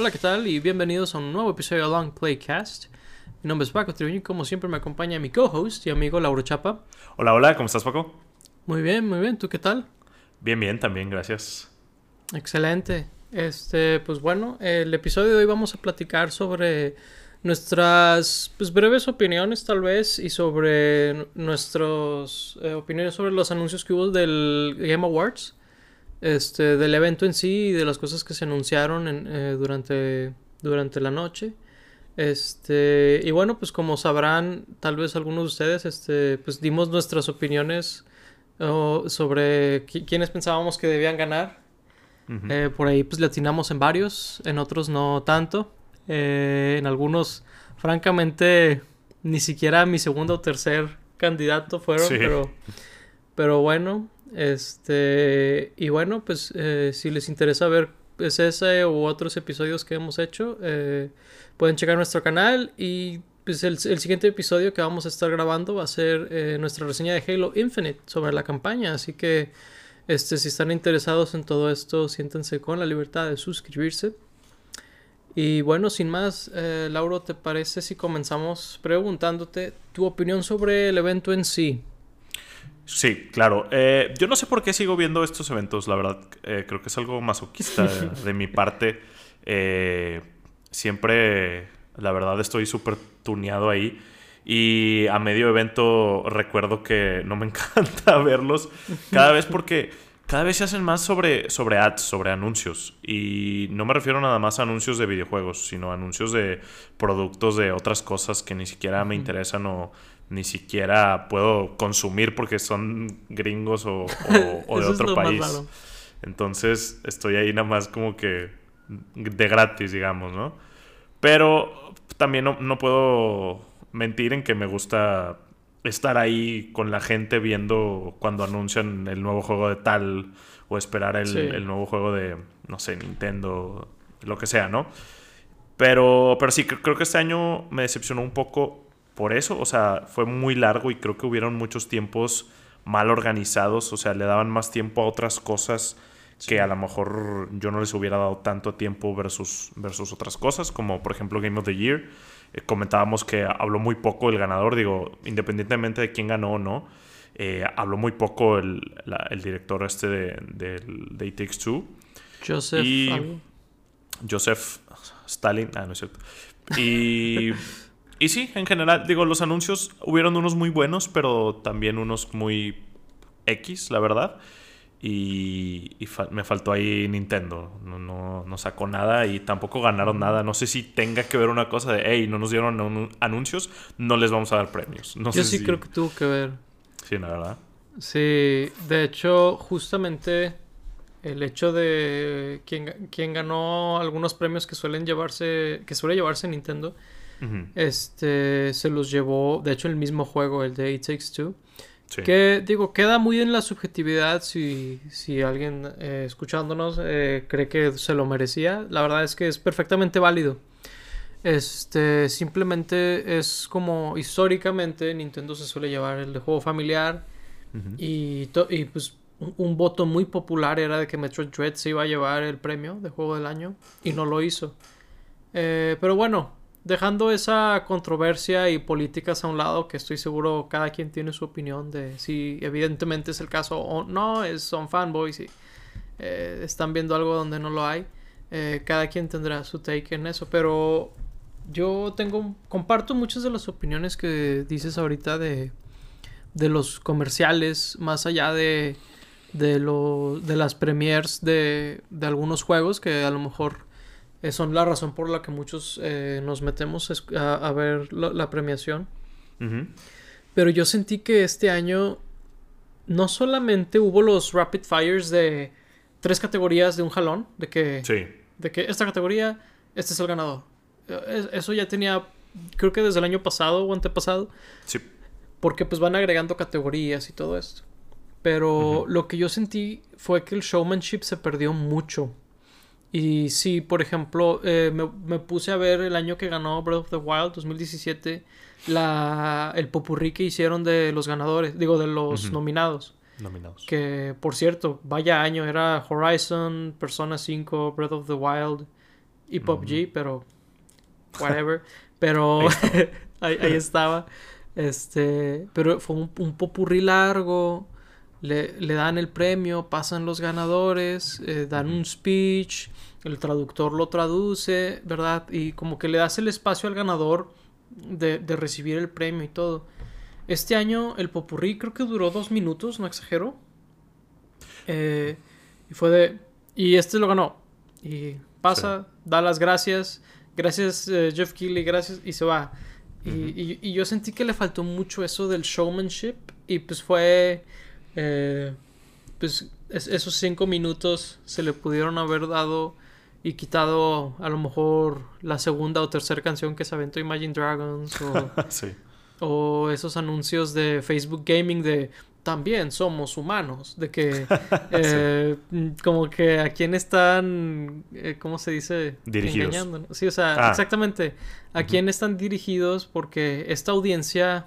Hola, ¿qué tal? Y bienvenidos a un nuevo episodio de Long Playcast. Mi nombre es Paco Triviño y como siempre me acompaña mi co-host y amigo Lauro Chapa. Hola, hola, ¿cómo estás, Paco? Muy bien, muy bien. ¿Tú qué tal? Bien, bien, también, gracias. Excelente. Este, pues bueno, el episodio de hoy vamos a platicar sobre nuestras pues, breves opiniones tal vez y sobre nuestras eh, opiniones sobre los anuncios que hubo del Game Awards este, del evento en sí y de las cosas que se anunciaron en, eh, durante, durante la noche. Este, y bueno, pues como sabrán, tal vez algunos de ustedes, este, pues dimos nuestras opiniones sobre quiénes pensábamos que debían ganar. Eh, por ahí pues le atinamos en varios, en otros no tanto. Eh, en algunos, francamente, ni siquiera mi segundo o tercer candidato fueron, pero, pero bueno, este, y bueno, pues eh, si les interesa ver pues, ese u otros episodios que hemos hecho, eh, pueden checar nuestro canal y pues el, siguiente episodio que vamos a estar grabando va a ser eh, nuestra reseña de Halo Infinite sobre la campaña, así que este, si están interesados en todo esto, siéntense con la libertad de suscribirse. Y bueno, sin más, Lauro, ¿te parece si comenzamos preguntándote tu opinión sobre el evento en sí? Sí, claro. Eh, yo no sé por qué sigo viendo estos eventos, la verdad. Eh, creo que es algo masoquista de, mi parte. Eh, siempre, la verdad, estoy súper tuneado ahí. Y a medio evento recuerdo que no me encanta verlos cada vez porque cada vez se hacen más sobre, sobre ads, sobre anuncios. Y no me refiero nada más a anuncios de videojuegos, sino anuncios de productos de otras cosas que ni siquiera me interesan o ni siquiera puedo consumir porque son gringos o, de otro país. Entonces estoy ahí nada más como que de gratis, digamos, ¿no? Pero también no, puedo mentir en que me gusta estar ahí con la gente viendo cuando anuncian el nuevo juego de tal o esperar el, el nuevo juego de, no sé, Nintendo, lo que sea, ¿no? Pero, pero sí, creo que este año me decepcionó un poco por eso, o sea, fue muy largo y creo que hubieron muchos tiempos mal organizados, o sea, le daban más tiempo a otras cosas que a lo mejor yo no les hubiera dado tanto tiempo versus, versus otras cosas, como por ejemplo Game of the Year. Eh, comentábamos que habló muy poco el ganador, digo, independientemente de quién ganó o no, eh, habló muy poco el, director este de, de, It Takes Two. Joseph. Y Joseph Stalin, ah, no es cierto. Y Y sí, en general, digo, los anuncios hubieron unos muy buenos, pero también unos muy X, la verdad. Y, me faltó ahí Nintendo. No, no, sacó nada y tampoco ganaron nada. No sé si tenga que ver una cosa de, hey, no nos dieron anuncios, no les vamos a dar premios. No Yo sí creo que tuvo que ver. Sí, la verdad. Sí, de hecho, justamente el hecho de quien, quien ganó algunos premios que suelen llevarse, que suele llevarse Nintendo este se los llevó, de hecho, el mismo juego, el de It Takes Two. Que digo, queda muy en la subjetividad si, si alguien eh, escuchándonos eh, cree que se lo merecía. La verdad es que es perfectamente válido. Este, simplemente es como históricamente Nintendo se suele llevar el de juego familiar y, y pues un, voto muy popular era de que Metroid Dread se iba a llevar el premio de juego del año y no lo hizo. Eh, pero bueno, dejando esa controversia y políticas a un lado, que estoy seguro cada quien tiene su opinión de si evidentemente es el caso o no, es, son fanboys y eh, están viendo algo donde no lo hay. Eh, cada quien tendrá su take en eso, pero yo tengo, comparto muchas de las opiniones que dices ahorita de, de los comerciales, más allá de, de, lo, de las premiers de, de algunos juegos que a lo mejor eh, son la razón por la que muchos eh, nos metemos a, ver la, premiación. Pero yo sentí que este año no solamente hubo los rapid fires de tres categorías de un jalón, de que, de que esta categoría, este es el ganador. Eh, eso ya tenía, creo que desde el año pasado o antepasado. Sí. Porque pues van agregando categorías y todo esto. Pero lo que yo sentí fue que el showmanship se perdió mucho. Y sí, por ejemplo, eh, me, puse a ver el año que ganó Breath of the Wild, 2017, la, el popurrí que hicieron de los ganadores, digo, de los nominados. Nominados. Que, por cierto, vaya año, era Horizon, Persona 5, Breath of the Wild y PUBG, pero whatever. pero ahí, estaba. Este, pero fue un, un popurrí largo. Le, le, dan el premio, pasan los ganadores, eh, dan un speech, el traductor lo traduce, ¿verdad? Y como que le das el espacio al ganador de, de recibir el premio y todo. Este año el popurrí creo que duró dos minutos, no exagero. Eh, y fue de... Y este lo ganó. Y pasa, da las gracias. Gracias eh, Jeff Keighley, gracias. Y se va. y, y, yo sentí que le faltó mucho eso del showmanship. Y pues fue... Eh, pues esos cinco minutos se le pudieron haber dado y quitado a lo mejor la segunda o tercera canción que se aventó Imagine Dragons o, o esos anuncios de Facebook Gaming de también somos humanos, de que eh, como que a quién están, eh, ¿cómo se dice? Dirigidos. Engañando. Sí, o sea, ah. exactamente, a quién están dirigidos porque esta audiencia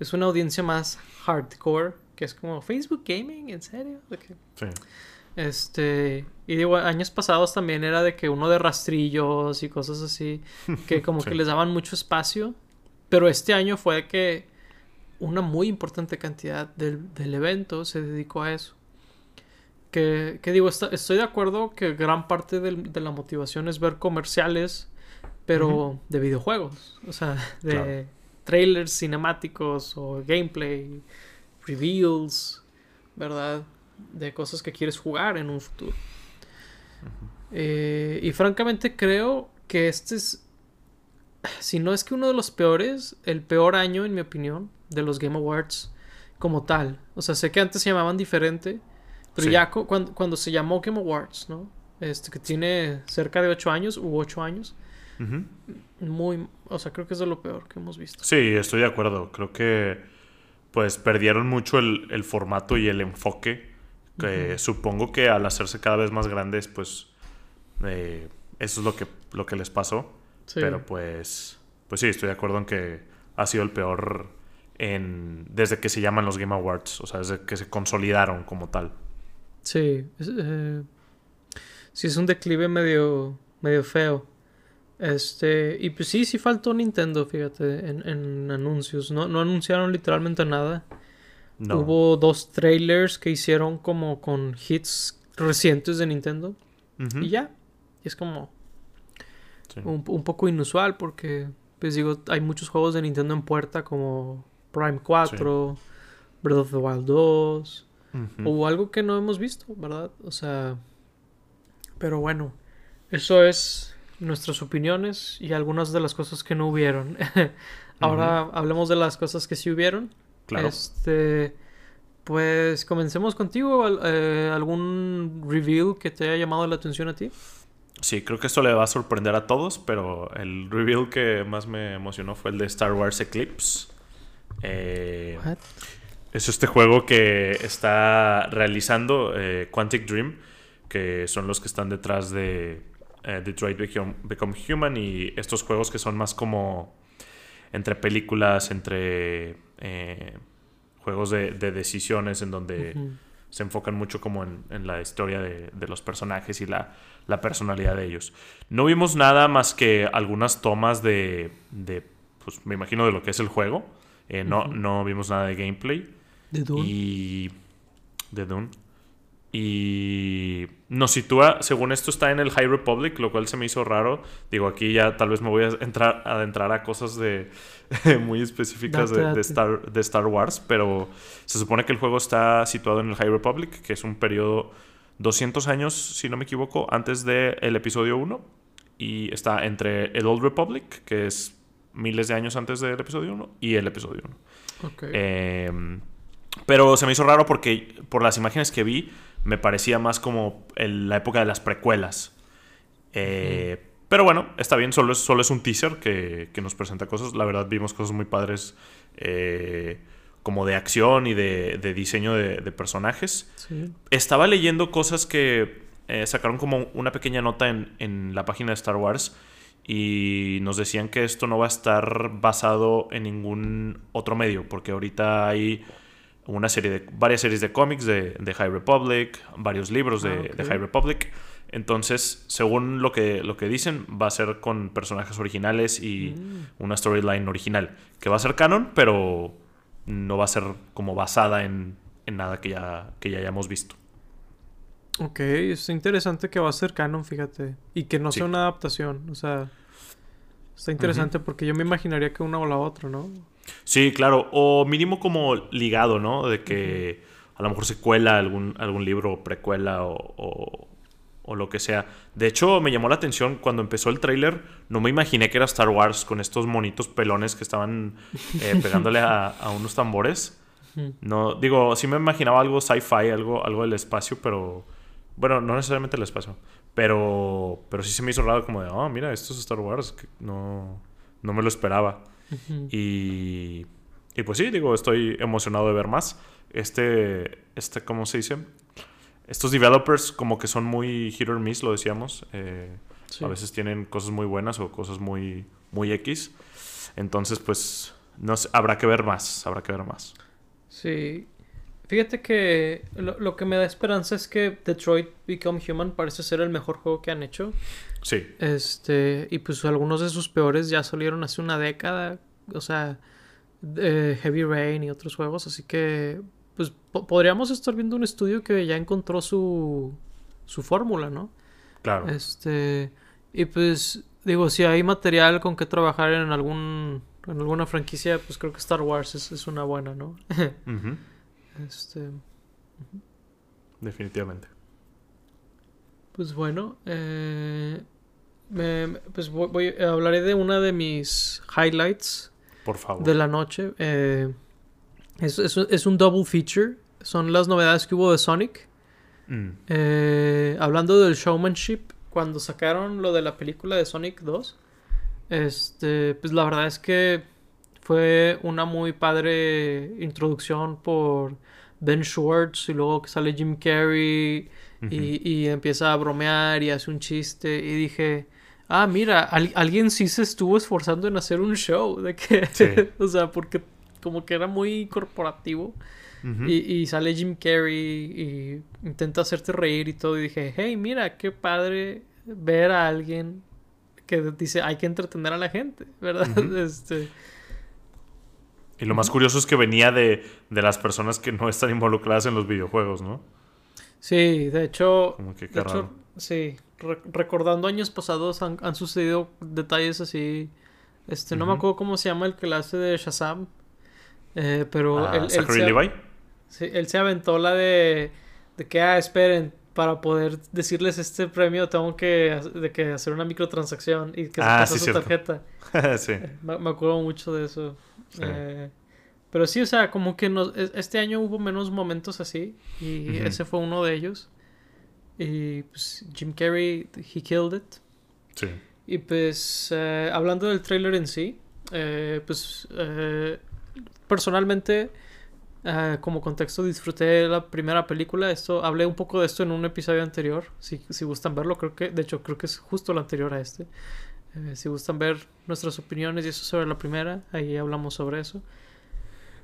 es una audiencia más hardcore, que es como Facebook Gaming, ¿en serio? Sí. Este, y digo, años pasados también era de que uno de rastrillos y cosas así, que como que les daban mucho espacio, pero este año fue que una muy importante cantidad del, evento se dedicó a eso. Que, digo, estoy de acuerdo que gran parte de la motivación es ver comerciales, pero de videojuegos, o sea, de trailers cinemáticos o gameplay, reveals, ¿verdad? De cosas que quieres jugar en un futuro. Eh, y francamente creo que este es, si no es que uno de los peores, el peor año en mi opinión de los Game Awards como tal. O sea, sé que antes se llamaban diferente, pero ya cuando, cuando, se llamó Game Awards, ¿no? Este que tiene cerca de 8 años u 8 años. Muy, o sea, creo que es de lo peor que hemos visto. Sí, estoy de acuerdo. Creo que pues perdieron mucho el, formato y el enfoque. Que supongo que al hacerse cada vez más grandes, pues eh, eso es lo que, lo que les pasó. Pero pues, pues sí, estoy de acuerdo en que ha sido el peor en, desde que se llaman los Game Awards, o sea, desde que se consolidaron como tal. Sí, eh, sí es un declive medio, medio feo. Este, y pues sí, sí faltó Nintendo, fíjate, en, anuncios. No, no anunciaron literalmente nada. No. Hubo dos trailers que hicieron como con hits recientes de Nintendo. Y ya. Y es como un, un, poco inusual porque, pues digo, hay muchos juegos de Nintendo en puerta como Prime 4, Breath of the Wild 2, o algo que no hemos visto, ¿verdad? O sea, pero bueno, eso es nuestras opiniones y algunas de las cosas que no hubieron. Ahora hablemos de las cosas que sí hubieron. Claro. Este, pues comencemos contigo. Eh, ¿Algún reveal que te haya llamado la atención a ti? Sí, creo que esto le va a sorprender a todos, pero el reveal que más me emocionó fue el de Star Wars Eclipse. Eh, es este juego que está realizando eh, Quantic Dream, que son los que están detrás de eh, Detroit Become, Human y estos juegos que son más como entre películas, entre juegos de, decisiones en donde se enfocan mucho como en, la historia de, los personajes y la, personalidad de ellos. No vimos nada más que algunas tomas de, de, pues me imagino de lo que es el juego. Eh, no, no vimos nada de gameplay. De Dune. Y. De Dune. Y nos sitúa, según esto está en el High Republic, lo cual se me hizo raro. Digo, aquí ya tal vez me voy a entrar, adentrar a cosas de muy específicas de, Star, de Star Wars, pero se supone que el juego está situado en el High Republic, que es un periodo 200 años, si no me equivoco, antes del el episodio 1. Y está entre el Old Republic, que es miles de años antes del episodio 1 y el episodio 1. Em, pero se me hizo raro porque por las imágenes que vi me parecía más como la época de las precuelas. Eh, pero bueno, está bien, solo es, solo es un teaser que, nos presenta cosas. La verdad vimos cosas muy padres eh, como de acción y de, diseño de, personajes. Estaba leyendo cosas que eh, sacaron como una pequeña nota en, en la página de Star Wars y nos decían que esto no va a estar basado en ningún otro medio, porque ahorita hay una serie de varias series de cómics de, High Republic, varios libros de, ah, High Republic. Entonces, según lo que, lo que dicen, va a ser con personajes originales y mm. una storyline original. Que va a ser canon, pero no va a ser como basada en, nada que ya, que ya hayamos visto. Ok, es interesante que va a ser canon, fíjate. Y que no sea una adaptación. O sea, está interesante porque yo me imaginaría que una o la otra, ¿no? Sí, claro. O mínimo como ligado, ¿no? De que a lo mejor se cuela algún, algún libro, precuela o, o, lo que sea. De hecho, me llamó la atención cuando empezó el tráiler. No me imaginé que era Star Wars con estos monitos pelones que estaban eh, pegándole a, unos tambores. No, digo, sí me imaginaba algo sci-fi, algo, algo del espacio, pero... Bueno, no necesariamente el espacio. Pero, pero sí se me hizo raro como de, oh, mira, esto es Star Wars. Que no, no me lo esperaba. Y, y pues sí, digo, estoy emocionado de ver más este, este, ¿cómo se dice? Estos developers como que son muy hit or miss, lo decíamos. Eh, a veces tienen cosas muy buenas o cosas muy, muy X. Entonces, pues, no habrá que ver más, habrá que ver más. Sí. Fíjate que lo, que me da esperanza es que Detroit Become Human parece ser el mejor juego que han hecho. Sí. Este, y pues algunos de sus peores ya salieron hace una década. O sea, Heavy Rain y otros juegos. Así que pues podríamos estar viendo un estudio que ya encontró su, su fórmula, ¿no? Claro. Este, y pues digo, si hay material con que trabajar en algún en alguna franquicia, pues creo que Star Wars es, una buena, ¿no? Este definitivamente. Pues bueno, eh, pues voy, hablaré de una de mis highlights. Por favor. De la noche. Eh, es, es, un double feature. Son las novedades que hubo de Sonic. Mm. Eh, hablando del showmanship, cuando sacaron lo de la película de Sonic 2, este, pues la verdad es que fue una muy padre introducción por Ben Schwartz y luego que sale Jim Carrey y, y, empieza a bromear y hace un chiste y dije, ah, mira, alguien sí se estuvo esforzando en hacer un show de que, o sea, porque como que era muy corporativo. y, sale Jim Carrey y intenta hacerte reír y todo. Y dije, hey, mira, qué padre ver a alguien que dice, hay que entretener a la gente, ¿verdad? este... Y lo más curioso es que venía de, de, las personas que no están involucradas en los videojuegos, ¿no? Sí, de hecho... Como que de hecho, sí, recordando años pasados han, han, sucedido detalles así. Este, no me acuerdo cómo se llama el que la hace de Shazam. Eh, pero ah, él, se, él se aventó la de, de que, ah, esperen, para poder decirles este premio tengo que, de que hacer una microtransacción y que se ah, pasa su tarjeta. sí. Me, acuerdo mucho de eso. Eh, pero sí, o sea, como que este año hubo menos momentos así y ese fue uno de ellos. Y pues Jim Carrey, he killed it. Sí. Y pues eh, hablando del trailer en sí, pues personalmente, eh, como contexto, disfruté la primera película. Esto, hablé un poco de esto en un episodio anterior. Si, si gustan verlo, creo que, de hecho, creo que es justo el anterior a este. Eh, si gustan ver nuestras opiniones y eso sobre la primera, ahí hablamos sobre eso.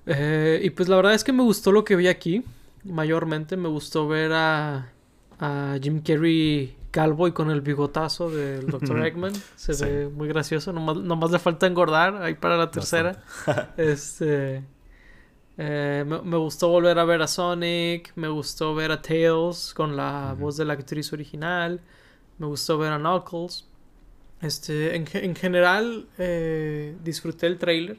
Eh, y pues la verdad es que me gustó lo que vi aquí. Mayormente me gustó ver a, a Jim Carrey calvo y con el bigotazo del Dr. Eggman. Se ve muy gracioso. Nomás, le falta engordar ahí para la tercera. este. Eh, me, gustó volver a ver a Sonic. Me gustó ver a Tails con la voz de la actriz original. Me gustó ver a Knuckles. Este, en, general, eh, disfruté el trailer.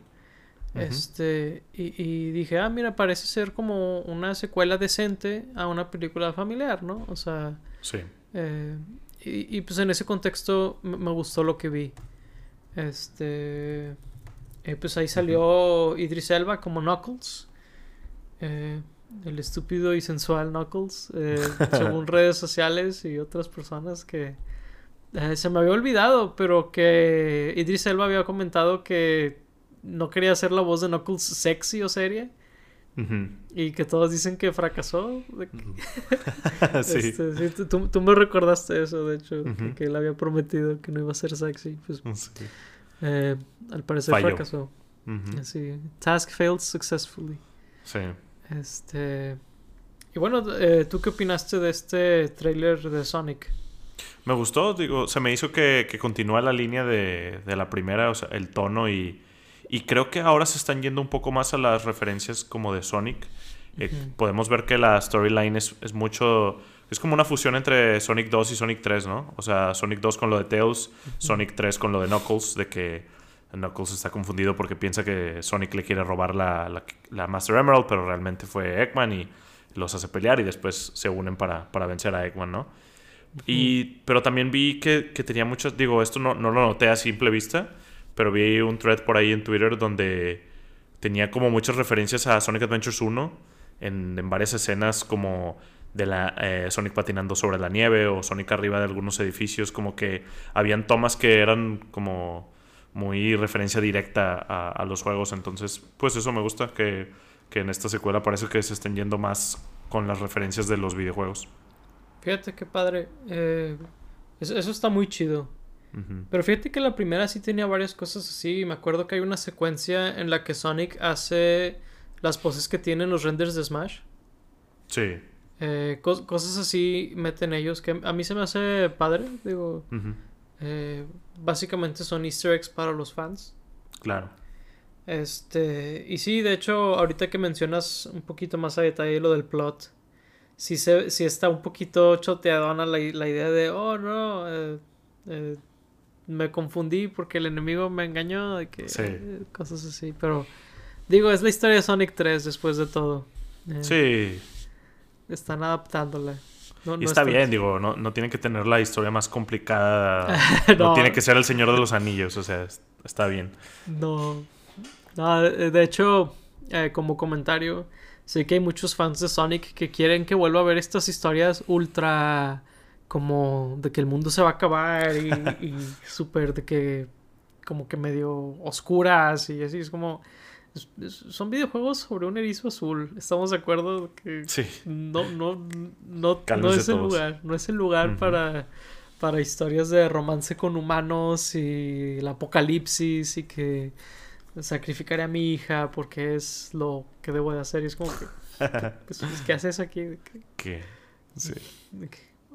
Este, y, y, dije, ah, mira, parece ser como una secuela decente a una película familiar, ¿no? O sea, sí. Eh, y, pues en ese contexto me gustó lo que vi. Este. Eh, pues ahí salió Idris Elba como Knuckles. Eh, el estúpido y sensual Knuckles. según redes sociales y otras personas que. se me había olvidado, pero que Idris Elba había comentado que no quería hacer la voz de Knuckles sexy o seria. Y que todos dicen que fracasó. sí. Este, tú, me recordaste eso, de hecho, que, él había prometido que no iba a ser sexy. Pues, eh, al parecer fracasó. Task failed successfully. Sí. Este. Y bueno, eh, ¿tú qué opinaste de este trailer de Sonic? Me gustó, digo, se me hizo que, que continúa la línea de, de, la primera, o sea, el tono y, y creo que ahora se están yendo un poco más a las referencias como de Sonic. Eh, podemos ver que la storyline es, es, mucho... Es como una fusión entre Sonic 2 y Sonic 3, ¿no? O sea, Sonic 2 con lo de Tails, Sonic 3 con lo de Knuckles, de que Knuckles está confundido porque piensa que Sonic le quiere robar la, la, la Master Emerald, pero realmente fue Eggman y los hace pelear y después se unen para, para vencer a Eggman, ¿no? Y, pero también vi que, que tenía muchas, digo, esto no, no, lo noté a simple vista, pero vi un thread por ahí en Twitter donde tenía como muchas referencias a Sonic Adventures 1 en, varias escenas como de la eh, Sonic patinando sobre la nieve o Sonic arriba de algunos edificios, como que habían tomas que eran como muy referencia directa a, los juegos, entonces pues eso me gusta, que, que en esta secuela parece que se estén yendo más con las referencias de los videojuegos. Fíjate qué padre. Eh, eso, está muy chido. Uh -huh. Pero fíjate que la primera sí tenía varias cosas así. Me acuerdo que hay una secuencia en la que Sonic hace las poses que tienen los renders de Smash. Sí. Eh, cos cosas así meten ellos que a mí se me hace padre. Digo, uh -huh. eh, básicamente son easter eggs para los fans. Claro. Este, y sí, de hecho, ahorita que mencionas un poquito más a detalle lo del plot, sí, se, sí está un poquito choteadona la, la idea de, oh no, eh, eh, me confundí porque el enemigo me engañó, de que, sí. eh, cosas así, pero digo, es la historia de Sonic 3 después de todo. Eh, sí. Están adaptándola. No, y está, está, bien, digo, no, no tienen que tener la historia más complicada, no. no tiene que ser el Señor de los Anillos, o sea, está bien. No, no, de hecho, eh, como comentario, sé que hay muchos fans de Sonic que quieren que vuelva a ver estas historias ultra como de que el mundo se va a acabar y, y súper de que como que medio oscuras y así es como son videojuegos sobre un erizo azul estamos de acuerdo que sí. no no no, no es el lugar no es el lugar uh -huh. para para historias de romance con humanos y el apocalipsis y que sacrificaré a mi hija porque es lo que debo de hacer. Y es como que, pues, ¿qué haces aquí? ¿Qué? Sí.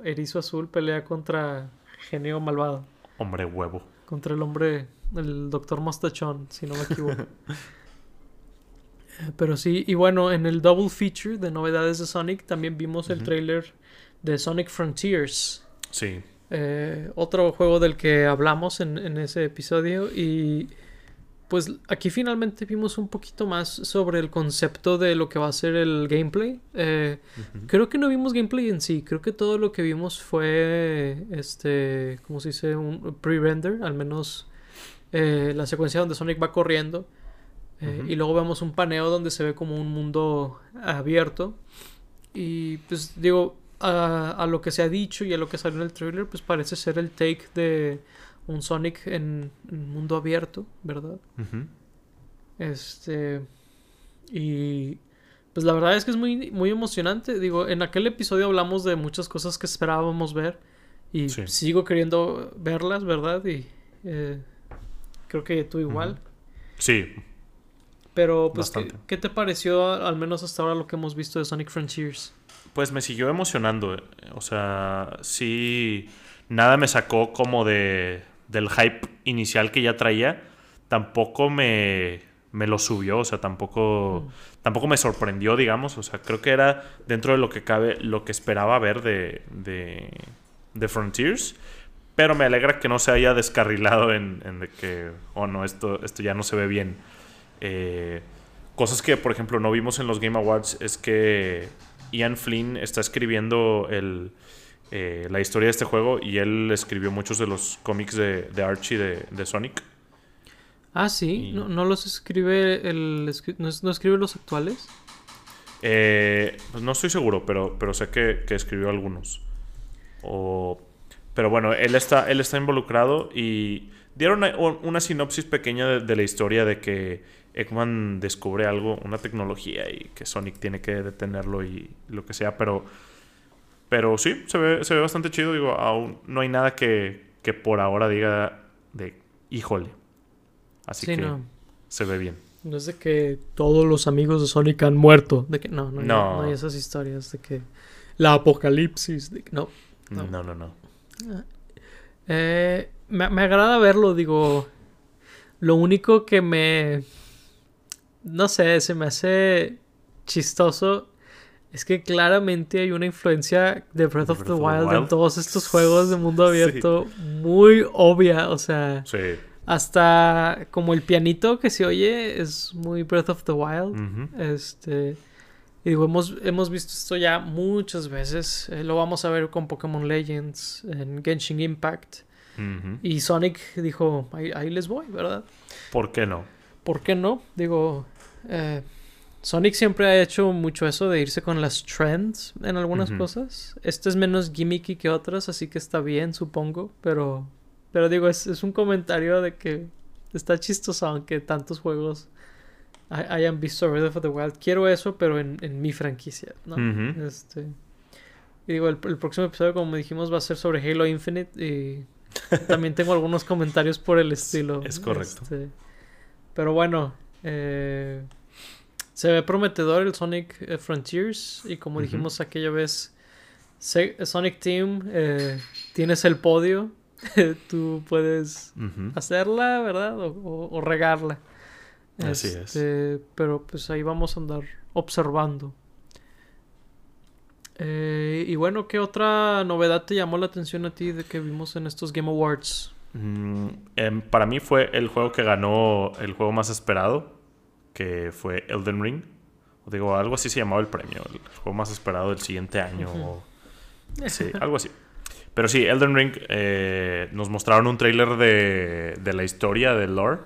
Erizo azul pelea contra genio malvado. Hombre huevo. Contra el hombre, el doctor Mostachón, si no me equivoco. Pero sí, y bueno, en el double feature de novedades de Sonic también vimos uh -huh. el trailer de Sonic Frontiers. Sí. Eh, otro juego del que hablamos en, en ese episodio y pues aquí finalmente vimos un poquito más sobre el concepto de lo que va a ser el gameplay. Eh, uh -huh. Creo que no vimos gameplay en sí, creo que todo lo que vimos fue, este, ¿cómo se dice? Un pre-render, al menos eh, la secuencia donde Sonic va corriendo. Eh, uh -huh. Y luego vemos un paneo donde se ve como un mundo abierto. Y pues digo, a, a lo que se ha dicho y a lo que salió en el trailer, pues parece ser el take de un Sonic en, en mundo abierto, ¿verdad? Uh -huh. Este. Y. Pues la verdad es que es muy, muy emocionante. Digo, en aquel episodio hablamos de muchas cosas que esperábamos ver. Y sí. sigo queriendo verlas, ¿verdad? Y eh, creo que tú igual. Uh -huh. Sí. Pero, pues, ¿qué, ¿qué, te pareció al menos hasta ahora lo que hemos visto de Sonic Frontiers? Pues me siguió emocionando. Eh, o sea, sí. Nada me sacó como de, del hype inicial que ya traía, tampoco me, me lo subió, o sea, tampoco, tampoco me sorprendió, digamos, o sea, creo que era dentro de lo que cabe, lo que esperaba ver de, de, de Frontiers, pero me alegra que no se haya descarrilado en, en de que, oh no, esto, esto ya no se ve bien. Eh, cosas que, por ejemplo, no vimos en los Game Awards es que Ian Flynn está escribiendo el eh, la historia de este juego y él escribió muchos de los cómics de, de Archie de, de, Sonic. Ah, sí, y... ¿No, ¿No, los escribe el no, no escribe los actuales? Eh, pues no estoy seguro, pero, pero sé que, que escribió algunos. O, pero bueno, él está, él está involucrado y dieron una, una sinopsis pequeña de, de, la historia de que Eggman descubre algo, una tecnología y que Sonic tiene que detenerlo y lo que sea, pero pero sí, se ve, se ve bastante chido. Digo, aún no hay nada que, que por ahora diga de híjole. Así sí, que no. se ve bien. No es de que todos los amigos de Sonic han muerto. De que no, no, no. Hay, no hay esas historias de que la apocalipsis. De que, no, no, no, no. no. Eh, me, me agrada verlo, digo. Lo único que me. No sé, se me hace chistoso. Es que claramente hay una influencia de Breath, of, the, Wild, en todos estos juegos de mundo abierto muy obvia. O sea. Sí. Hasta como el pianito que se oye es muy Breath of the Wild. Este. Y digo, hemos, hemos visto esto ya muchas veces. Eh, lo vamos a ver con Pokémon Legends, en Genshin Impact. Y Sonic dijo, ahí, les voy, ¿verdad? ¿Por qué no? ¿Por qué no? Digo, eh, Sonic siempre ha hecho mucho eso de irse con las trends en algunas cosas. Este es menos gimmicky que otras, así que está bien, supongo. Pero, pero digo, es, es un comentario de que está chistoso, aunque tantos juegos hayan visto Breath of the Wild. Quiero eso, pero en, en mi franquicia, ¿no? Este. Y digo, el, próximo episodio, como dijimos, va a ser sobre Halo Infinite. Y también tengo algunos comentarios por el estilo. Es correcto. Este, pero bueno, eh, se ve prometedor el Sonic eh, Frontiers. Y como dijimos aquella vez, Sonic Team, eh, tienes el podio. Tú puedes hacerla, ¿verdad? o regarla. Así es. Este, pero pues ahí vamos a andar observando. Eh, y bueno, ¿qué otra novedad te llamó la atención a ti de que vimos en estos Game Awards? Mm, em, para mí fue el juego que ganó el juego más esperado, que fue Elden Ring. O digo, algo así se llamaba el premio, el juego más esperado del siguiente año. Sí, algo así. Pero sí, Elden Ring eh, nos mostraron un tráiler de, de la historia del lore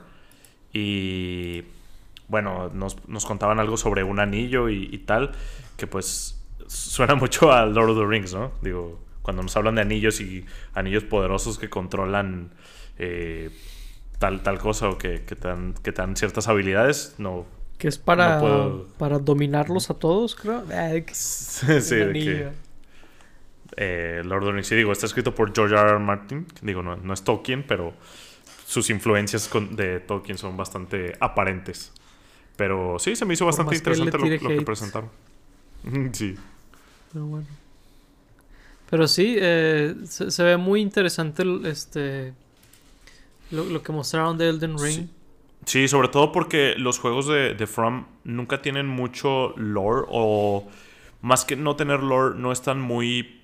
y bueno, nos, contaban algo sobre un anillo y, tal, que pues suena mucho a Lord of the Rings, ¿no? Digo, cuando nos hablan de anillos y anillos poderosos que controlan eh, tal, tal cosa o que, que, te dan, que dan ciertas habilidades, no. Que es para, para dominarlos a todos, creo. sí, de que, eh, Lord of the Rings, sí, digo, está escrito por George R. R. Martin. Digo, no, no es Tolkien, pero sus influencias de Tolkien son bastante aparentes. Pero sí, se me hizo bastante interesante lo, que presentaron. sí. Pero bueno. Pero sí, eh, se, ve muy interesante este lo, que mostraron de Elden Ring. Sí. sobre todo porque los juegos de, From nunca tienen mucho lore o más que no tener lore, no están muy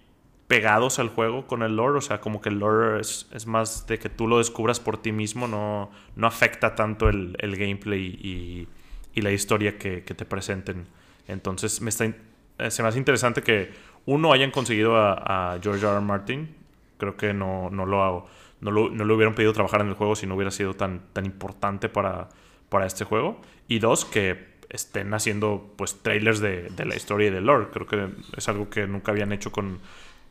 pegados al juego con el lore. O sea, como que el lore es, más de que tú lo descubras por ti mismo, no, no afecta tanto el, gameplay y, la historia que, te presenten. Entonces, me está, eh, se me hace interesante que uno hayan conseguido a, George R. R. Martin. Creo que no, no, lo, hago, no, lo, no le hubieran pedido trabajar en el juego si no hubiera sido tan, tan importante para, para este juego. Y dos, que estén haciendo pues trailers de, de la historia y del lore. Creo que es algo que nunca habían hecho con,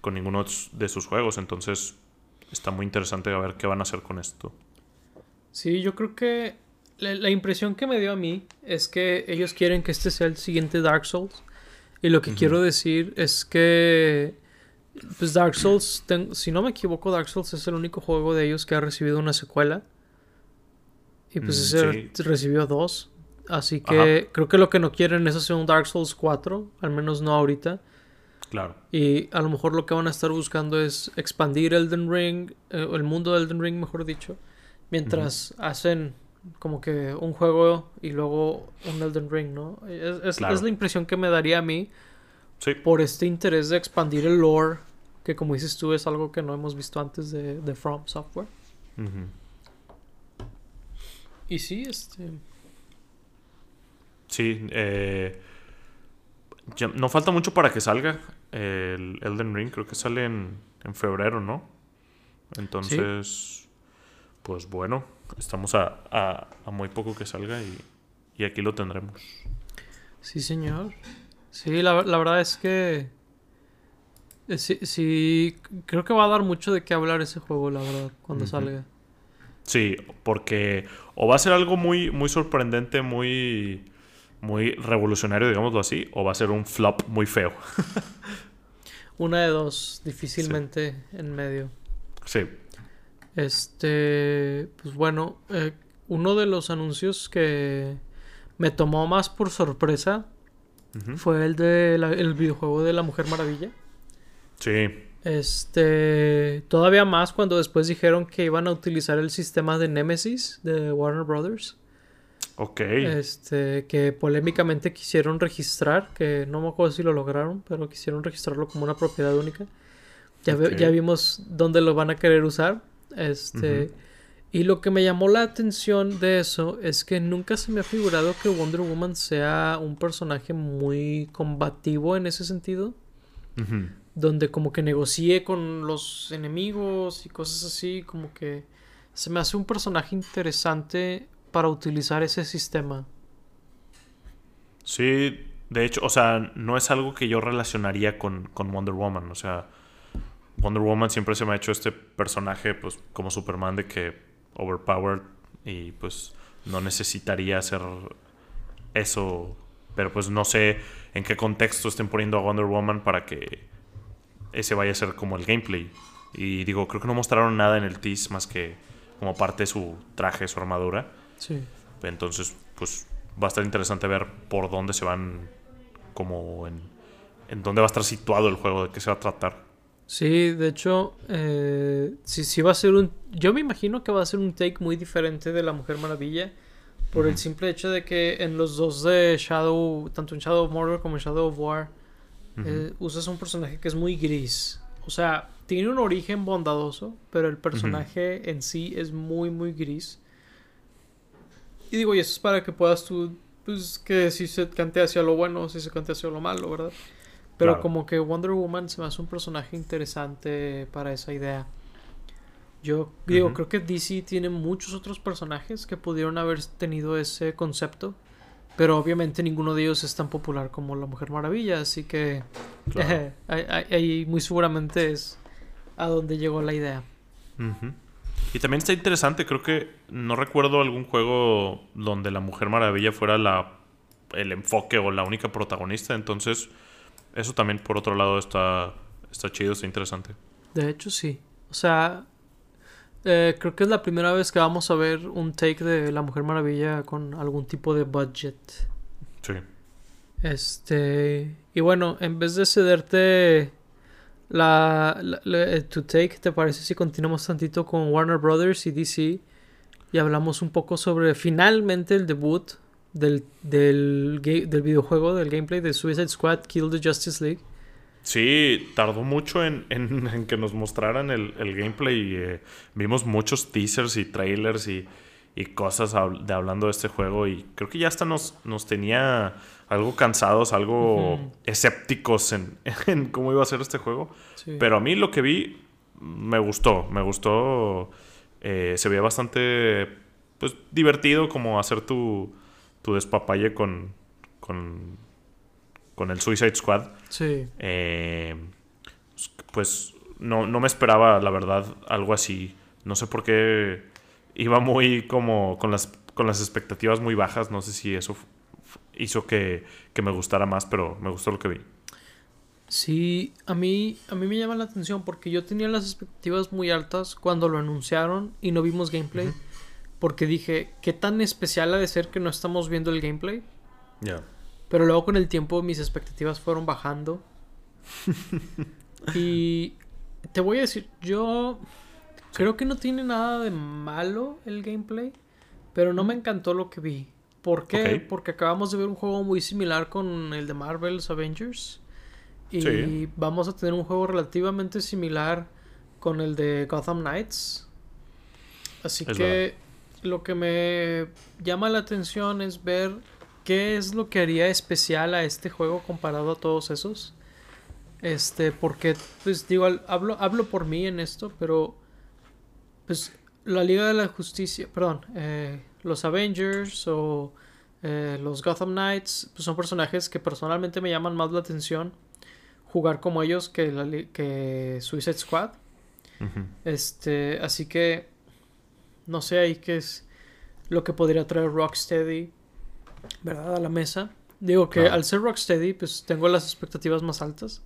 con ninguno de sus juegos. Entonces está muy interesante a ver qué van a hacer con esto. Sí, yo creo que la, impresión que me dio a mí es que ellos quieren que este sea el siguiente Dark Souls. Y lo que quiero decir es que pues Dark Souls, si no me equivoco, Dark Souls es el único juego de ellos que ha recibido una secuela. Y pues mm, ese recibió dos. Así que creo que lo que no quieren es hacer un Dark Souls 4, al menos no ahorita. Claro. Y a lo mejor lo que van a estar buscando es expandir Elden Ring, eh, el mundo de Elden Ring, mejor dicho, mientras hacen como que un juego y luego un Elden Ring, ¿no? Es, la impresión que me daría a mí por este interés de expandir el lore, que como dices tú es algo que no hemos visto antes de, de From Software. Y sí, este... Sí, eh, no falta mucho para que salga el Elden Ring, creo que sale en, febrero, ¿no? Entonces, pues bueno, estamos a, muy poco que salga y, aquí lo tendremos. Sí, señor. Sí, la, verdad es que... Eh, sí, creo que va a dar mucho de qué hablar ese juego, la verdad, cuando salga. Sí, porque o va a ser algo muy, muy sorprendente, muy muy revolucionario, digámoslo así, o va a ser un flop muy feo. Una de dos, difícilmente en medio. Sí. Este, pues bueno, eh, uno de los anuncios que me tomó más por sorpresa fue el de el videojuego de la Mujer Maravilla. Sí. Este, todavía más cuando después dijeron que iban a utilizar el sistema de Nemesis de Warner Brothers. Ok. Este, que polémicamente quisieron registrar, que no me acuerdo si lo lograron, pero quisieron registrarlo como una propiedad única. Ya, ya vimos dónde lo van a querer usar. Este, y lo que me llamó la atención de eso es que nunca se me ha figurado que Wonder Woman sea un personaje muy combativo en ese sentido. Donde como que negocie con los enemigos y cosas así, como que se me hace un personaje interesante para utilizar ese sistema. Sí, de hecho, o sea, no es algo que yo relacionaría con, con Wonder Woman. O sea, Wonder Woman siempre se me ha hecho este personaje, pues, como Superman, de que overpowered y pues no necesitaría hacer eso. Pero pues no sé en qué contexto estén poniendo a Wonder Woman para que ese vaya a ser como el gameplay. Y digo, creo que no mostraron nada en el tease más que como parte de su traje, su armadura. Sí. Entonces, pues va a estar interesante ver por dónde se van, como en, en dónde va a estar situado el juego, de qué se va a tratar. Sí, de hecho, eh, sí, va a ser un... Yo me imagino que va a ser un take muy diferente de la Mujer Maravilla. Por el simple hecho de que en los dos de Shadow, tanto en Shadow of Mordor como en Shadow of War, eh, usas un personaje que es muy gris. O sea, tiene un origen bondadoso, pero el personaje en sí es muy, muy gris. Y digo, y eso es para que puedas tú, pues, que si se cante hacia lo bueno, si se cante hacia lo malo, ¿verdad? Pero como que Wonder Woman se me hace un personaje interesante para esa idea. Yo digo, creo que DC tiene muchos otros personajes que pudieron haber tenido ese concepto. Pero obviamente ninguno de ellos es tan popular como la Mujer Maravilla. Así que ahí, muy seguramente es a donde llegó la idea. Y también está interesante, creo que no recuerdo algún juego donde la Mujer Maravilla fuera la, el enfoque o la única protagonista. Entonces eso también, por otro lado, está, está chido, está interesante. De hecho, sí. O sea, eh, creo que es la primera vez que vamos a ver un take de La Mujer Maravilla con algún tipo de budget. Sí. Este. Y bueno, en vez de cederte la, la, tu take, ¿te parece si continuamos tantito con Warner Brothers y DC? Y hablamos un poco sobre finalmente el debut del, del, del videojuego, del gameplay de Suicide Squad Kill the Justice League. Sí, tardó mucho en, en, que nos mostraran el, el gameplay. Eh, vimos muchos teasers y trailers y, y cosas de hablando de este juego. Y creo que ya hasta nos, nos tenía algo cansados, algo escépticos en, en, cómo iba a ser este juego. Pero a mí lo que vi me gustó, me gustó. Eh, se veía bastante pues, divertido como hacer tu, tu despapalle con, con, con el Suicide Squad. Sí. Eh, pues no, no me esperaba, la verdad, algo así. No sé por qué iba muy como con las, con las expectativas muy bajas. No sé si eso hizo que, que me gustara más, pero me gustó lo que vi. Sí, a mí, a mí me llama la atención porque yo tenía las expectativas muy altas cuando lo anunciaron y no vimos gameplay. Porque dije, ¿qué tan especial ha de ser que no estamos viendo el gameplay? Ya. Pero luego con el tiempo mis expectativas fueron bajando. y te voy a decir, yo creo que no tiene nada de malo el gameplay, pero no me encantó lo que vi. ¿Por qué? Porque acabamos de ver un juego muy similar con el de Marvel's Avengers. Y vamos a tener un juego relativamente similar con el de Gotham Knights. Así que lo que me llama la atención es ver qué es lo que haría especial a este juego comparado a todos esos. Este, porque, pues digo, hablo, hablo por mí en esto, pero pues la Liga de la Justicia, perdón, eh, los Avengers o eh, los Gotham Knights, pues son personajes que personalmente me llaman más la atención jugar como ellos que, la, que Suicide Squad. Este, así que no sé ahí qué es lo que podría traer Rocksteady, ¿verdad? A la mesa. Digo que al ser Rocksteady, pues tengo las expectativas más altas.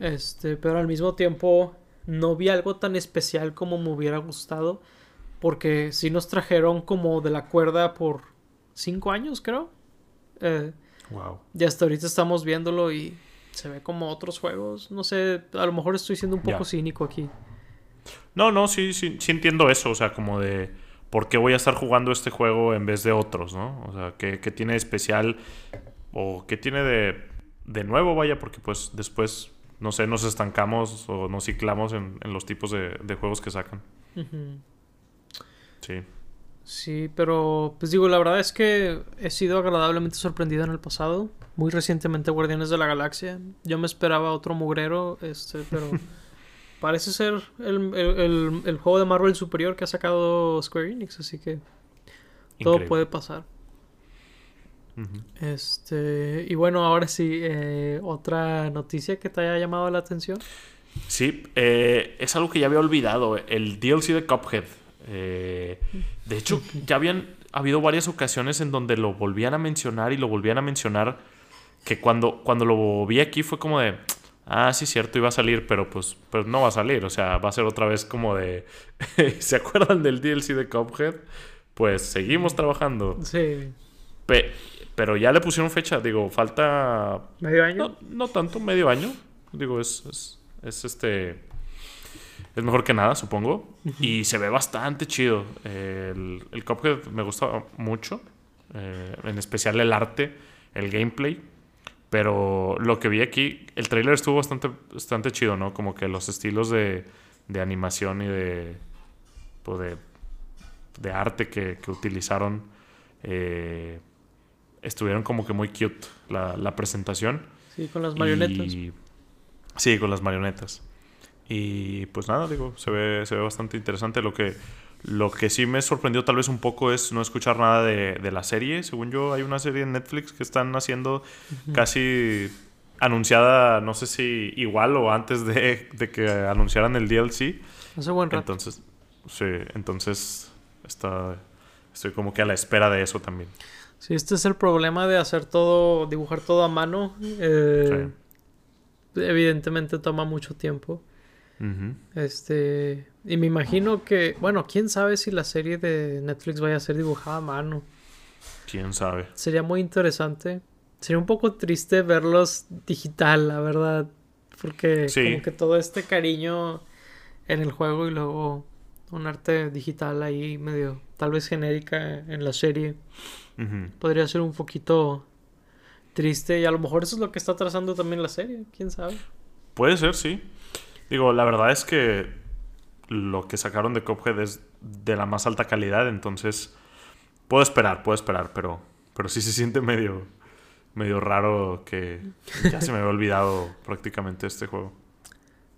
Este, pero al mismo tiempo no vi algo tan especial como me hubiera gustado. Porque sí nos trajeron como de la cuerda por cinco años, creo. Eh, wow. Y hasta ahorita estamos viéndolo y se ve como otros juegos. No sé, a lo mejor estoy siendo un poco cínico aquí. No, no, sí, sí, sí entiendo eso, o sea, como de por qué voy a estar jugando este juego en vez de otros, ¿no? O sea, qué, tiene de especial o qué tiene de, de nuevo, vaya, porque pues después, no sé, nos estancamos o nos ciclamos en, los tipos de, juegos que sacan. Sí. Sí, pero pues digo, la verdad es que he sido agradablemente sorprendido en el pasado. Muy recientemente Guardianes de la Galaxia. Yo me esperaba otro mugrero, este, pero parece ser el, juego de Marvel superior que ha sacado Square Enix, así que todo puede pasar. Este, y bueno, ahora sí, eh, otra noticia que te haya llamado la atención. Sí, eh, es algo que ya había olvidado, el DLC de Cuphead. Eh, de hecho, ya habían habido varias ocasiones en donde lo volvían a mencionar y lo volvían a mencionar, que cuando, cuando lo vi aquí fue como de, ah, sí, cierto, iba a salir, pero pues, pues no va a salir. O sea, va a ser otra vez como de. ¿Se acuerdan del DLC de Cuphead? Pues seguimos trabajando. Sí. pero ya le pusieron fecha, digo, falta. ¿Medio año? No, tanto, medio año. Digo, es, es, este. Es mejor que nada, supongo. Y se ve bastante chido. El, el Cuphead me gusta mucho. Eh, en especial el arte, el gameplay. Pero lo que vi aquí, el trailer estuvo bastante, bastante chido, ¿no? Como que los estilos de, de animación y de, pues de, arte que, utilizaron eh, estuvieron como que muy cute la, presentación. Sí, con las marionetas. sí, con las marionetas. Y pues nada, digo, se ve, se ve bastante interesante lo que lo que sí me sorprendió tal vez un poco es no escuchar nada de, la serie. Según yo, hay una serie en Netflix que están haciendo casi anunciada, no sé si igual o antes de, que anunciaran el DLC. Hace buen rato. Entonces, sí, entonces está, estoy como que a la espera de eso también. Sí, este es el problema de hacer todo, dibujar todo a mano. Eh, evidentemente toma mucho tiempo. Este. Y me imagino que. Bueno, quién sabe si la serie de Netflix vaya a ser dibujada a mano. Quién sabe. Sería muy interesante. Sería un poco triste verlos digital, la verdad. Porque como que todo este cariño en el juego y luego un arte digital ahí medio, tal vez genérica en la serie. Podría ser un poquito triste y a lo mejor eso es lo que está trazando también la serie, quién sabe. Puede ser, sí. Digo, la verdad es que lo que sacaron de Cuphead es de la más alta calidad, entonces puedo esperar, puedo esperar, pero, pero sí se siente medio, medio raro que ya se me había olvidado prácticamente este juego.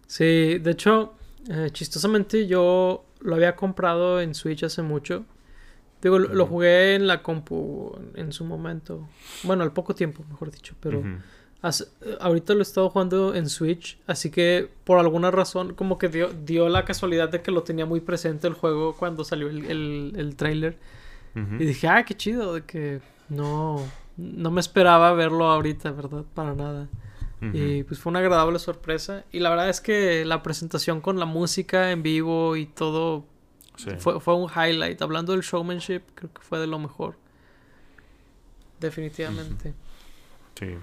Sí, de hecho, eh, chistosamente yo lo había comprado en Switch hace mucho. Digo, lo, jugué en la compu en su momento. Bueno, al poco tiempo, mejor dicho, pero ahorita lo he estado jugando en Switch, así que por alguna razón como que dio, dio la casualidad de que lo tenía muy presente el juego cuando salió el, el, trailer. Y dije, ah, qué chido, de que no, no me esperaba verlo ahorita, ¿verdad? Para nada. Y pues fue una agradable sorpresa. Y la verdad es que la presentación con la música en vivo y todo fue, fue un highlight. Hablando del showmanship, creo que fue de lo mejor. Definitivamente. Sí.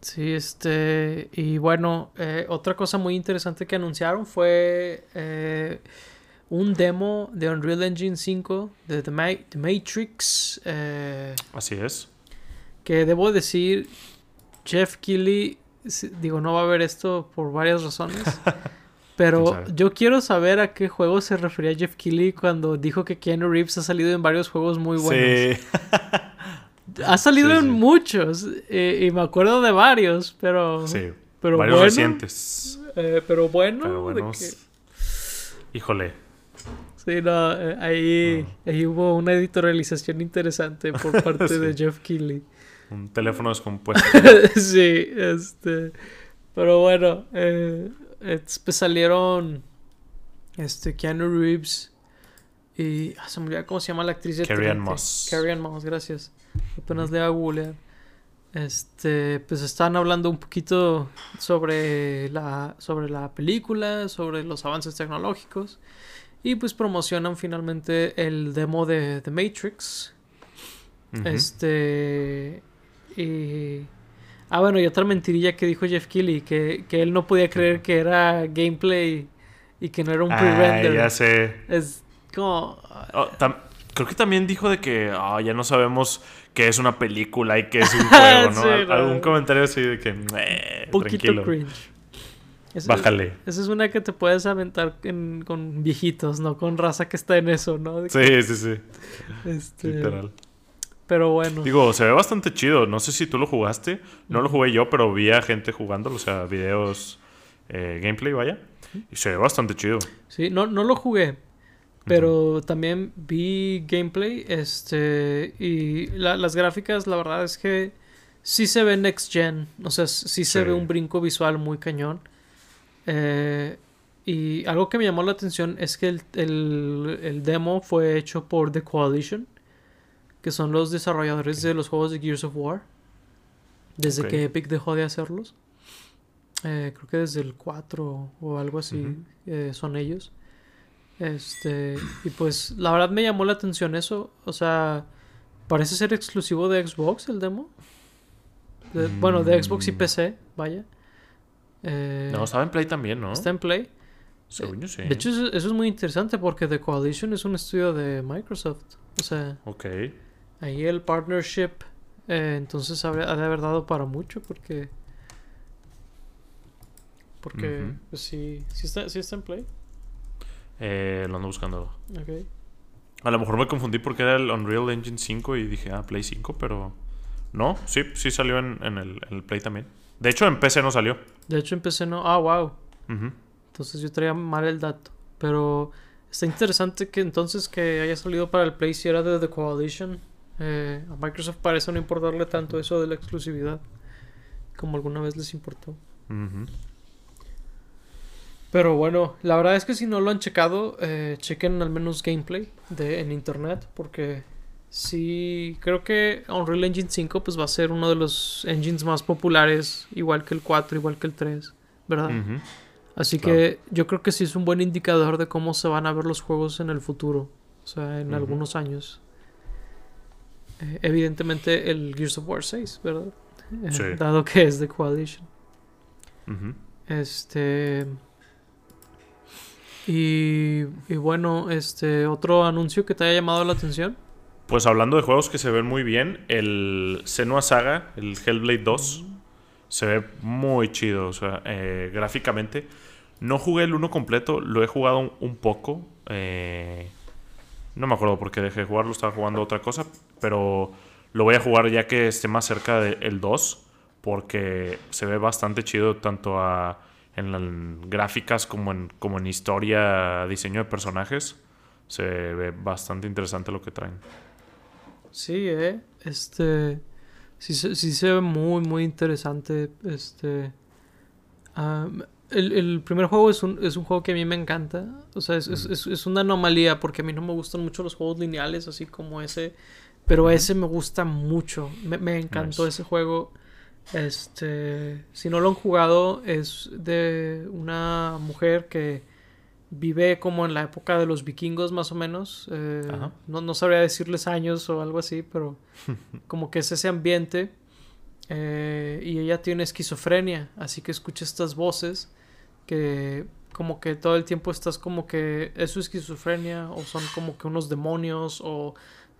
Sí, este, y bueno, eh, otra cosa muy interesante que anunciaron fue eh, un demo de Unreal Engine 5 de The, Matrix. Eh, Así es. Que debo decir, Jeff Keighley, digo, no va a ver esto por varias razones. pero yo quiero saber a qué juego se refería Jeff Keighley cuando dijo que Keanu Reeves ha salido en varios juegos muy buenos. Sí. Ha salido en muchos. Eh, y me acuerdo de varios, pero. Sí. Pero varios recientes. Eh, pero bueno. Híjole. Sí, no, eh, ahí, ahí hubo una editorialización interesante por parte de Jeff Keighley. Un teléfono descompuesto. sí, este. Pero bueno, pues salieron. Este, Keanu Reeves. Y. Ah, se me olvidó cómo se llama la actriz de Carrie Ann Moss. Carrie Ann Moss, gracias. Apenas le a Este, pues están hablando un poquito sobre la, sobre la película, sobre los avances tecnológicos. Y pues promocionan finalmente el demo de The Matrix. Este. Y. Ah, bueno, y otra mentirilla que dijo Jeff Keighley, que, que él no podía creer que era gameplay y que no era un pre-render. Ah, ya sé. Es como... Oh, creo que también dijo de que ah, ya no sabemos qué es una película y qué es un juego, ¿no? Algún comentario así de que... Poquito cringe. Bájale. esa es una que te puedes aventar con viejitos, ¿no? Con raza que está en eso, ¿no? sí, sí, sí. Este... Literal. Pero bueno. Digo, se ve bastante chido. No sé si tú lo jugaste. No lo jugué yo, pero vi a gente jugándolo. O sea, videos, eh, gameplay, vaya. Y se ve bastante chido. Sí, no, no lo jugué. Pero también vi gameplay. Este. Y las gráficas, la verdad es que sí se ve next gen. O sea, sí se ve un brinco visual muy cañón. Eh, y algo que me llamó la atención es que el, el, demo fue hecho por The Coalition, que son los desarrolladores de los juegos de Gears of War, desde que Epic dejó de hacerlos. Eh, creo que desde el 4 o algo así eh, son ellos. Este, y pues la verdad me llamó la atención eso. O sea, parece ser exclusivo de Xbox el demo. Bueno, de Xbox y mm. PC, vaya. Eh, no, estaba en Play también, ¿no? Está en Play. Según sí. De hecho, eso, es muy interesante porque The Coalition es un estudio de Microsoft. O sea, ok. ahí el partnership, eh, entonces ha de haber dado para mucho porque. Porque, pues sí, sí está, sí está en Play. Eh, lo ando buscando. A lo mejor me confundí porque era el Unreal Engine 5 y dije, ah, Play 5, pero. No, sí, sí salió en, el, en el Play también. De hecho, en PC no salió. De hecho, en PC no. Ah, wow. Entonces yo traía mal el dato. Pero está interesante que entonces que haya salido para el Play si era de The Coalition. Eh, a Microsoft parece no importarle tanto eso de la exclusividad. Como alguna vez les importó. Pero bueno, la verdad es que si no lo han checado, eh, chequen al menos gameplay de, en internet. Porque Sí, creo que Unreal Engine 5 pues va a ser uno de los engines más populares, igual que el 4, igual que el 3, ¿verdad? Así que yo creo que sí es un buen indicador de cómo se van a ver los juegos en el futuro, o sea, en algunos años. Eh, evidentemente el Gears of War 6, ¿verdad? Eh, dado que es de Coalition. Este... Y, y bueno, este otro anuncio que te haya llamado la atención. Pues hablando de juegos que se ven muy bien, el Senua Saga, el Hellblade 2, se ve muy chido, o sea, eh, gráficamente. No jugué el 1 completo, lo he jugado un, poco. Eh, no me acuerdo por qué dejé de jugarlo, estaba jugando otra cosa, pero lo voy a jugar ya que esté más cerca del 2, porque se ve bastante chido tanto en, gráficas como en, como en historia, diseño de personajes. Se ve bastante interesante lo que traen. Sí, eh. Este. Sí, sí se ve muy, muy interesante. Este. el, el, primer juego es un, es un juego que a mí me encanta. O sea, es, es, es, una anomalía porque a mí no me gustan mucho los juegos lineales, así como ese. Pero ese me gusta mucho. Me, me encantó ese juego. Este. Si no lo han jugado, es de una mujer que vive como en la época de los vikingos más o menos. Eh, no, no, sabría decirles años o algo así, pero como que es ese ambiente. Eh, y ella tiene esquizofrenia, así que escucha estas voces que como que todo el tiempo estás como que es su esquizofrenia o son como que unos demonios o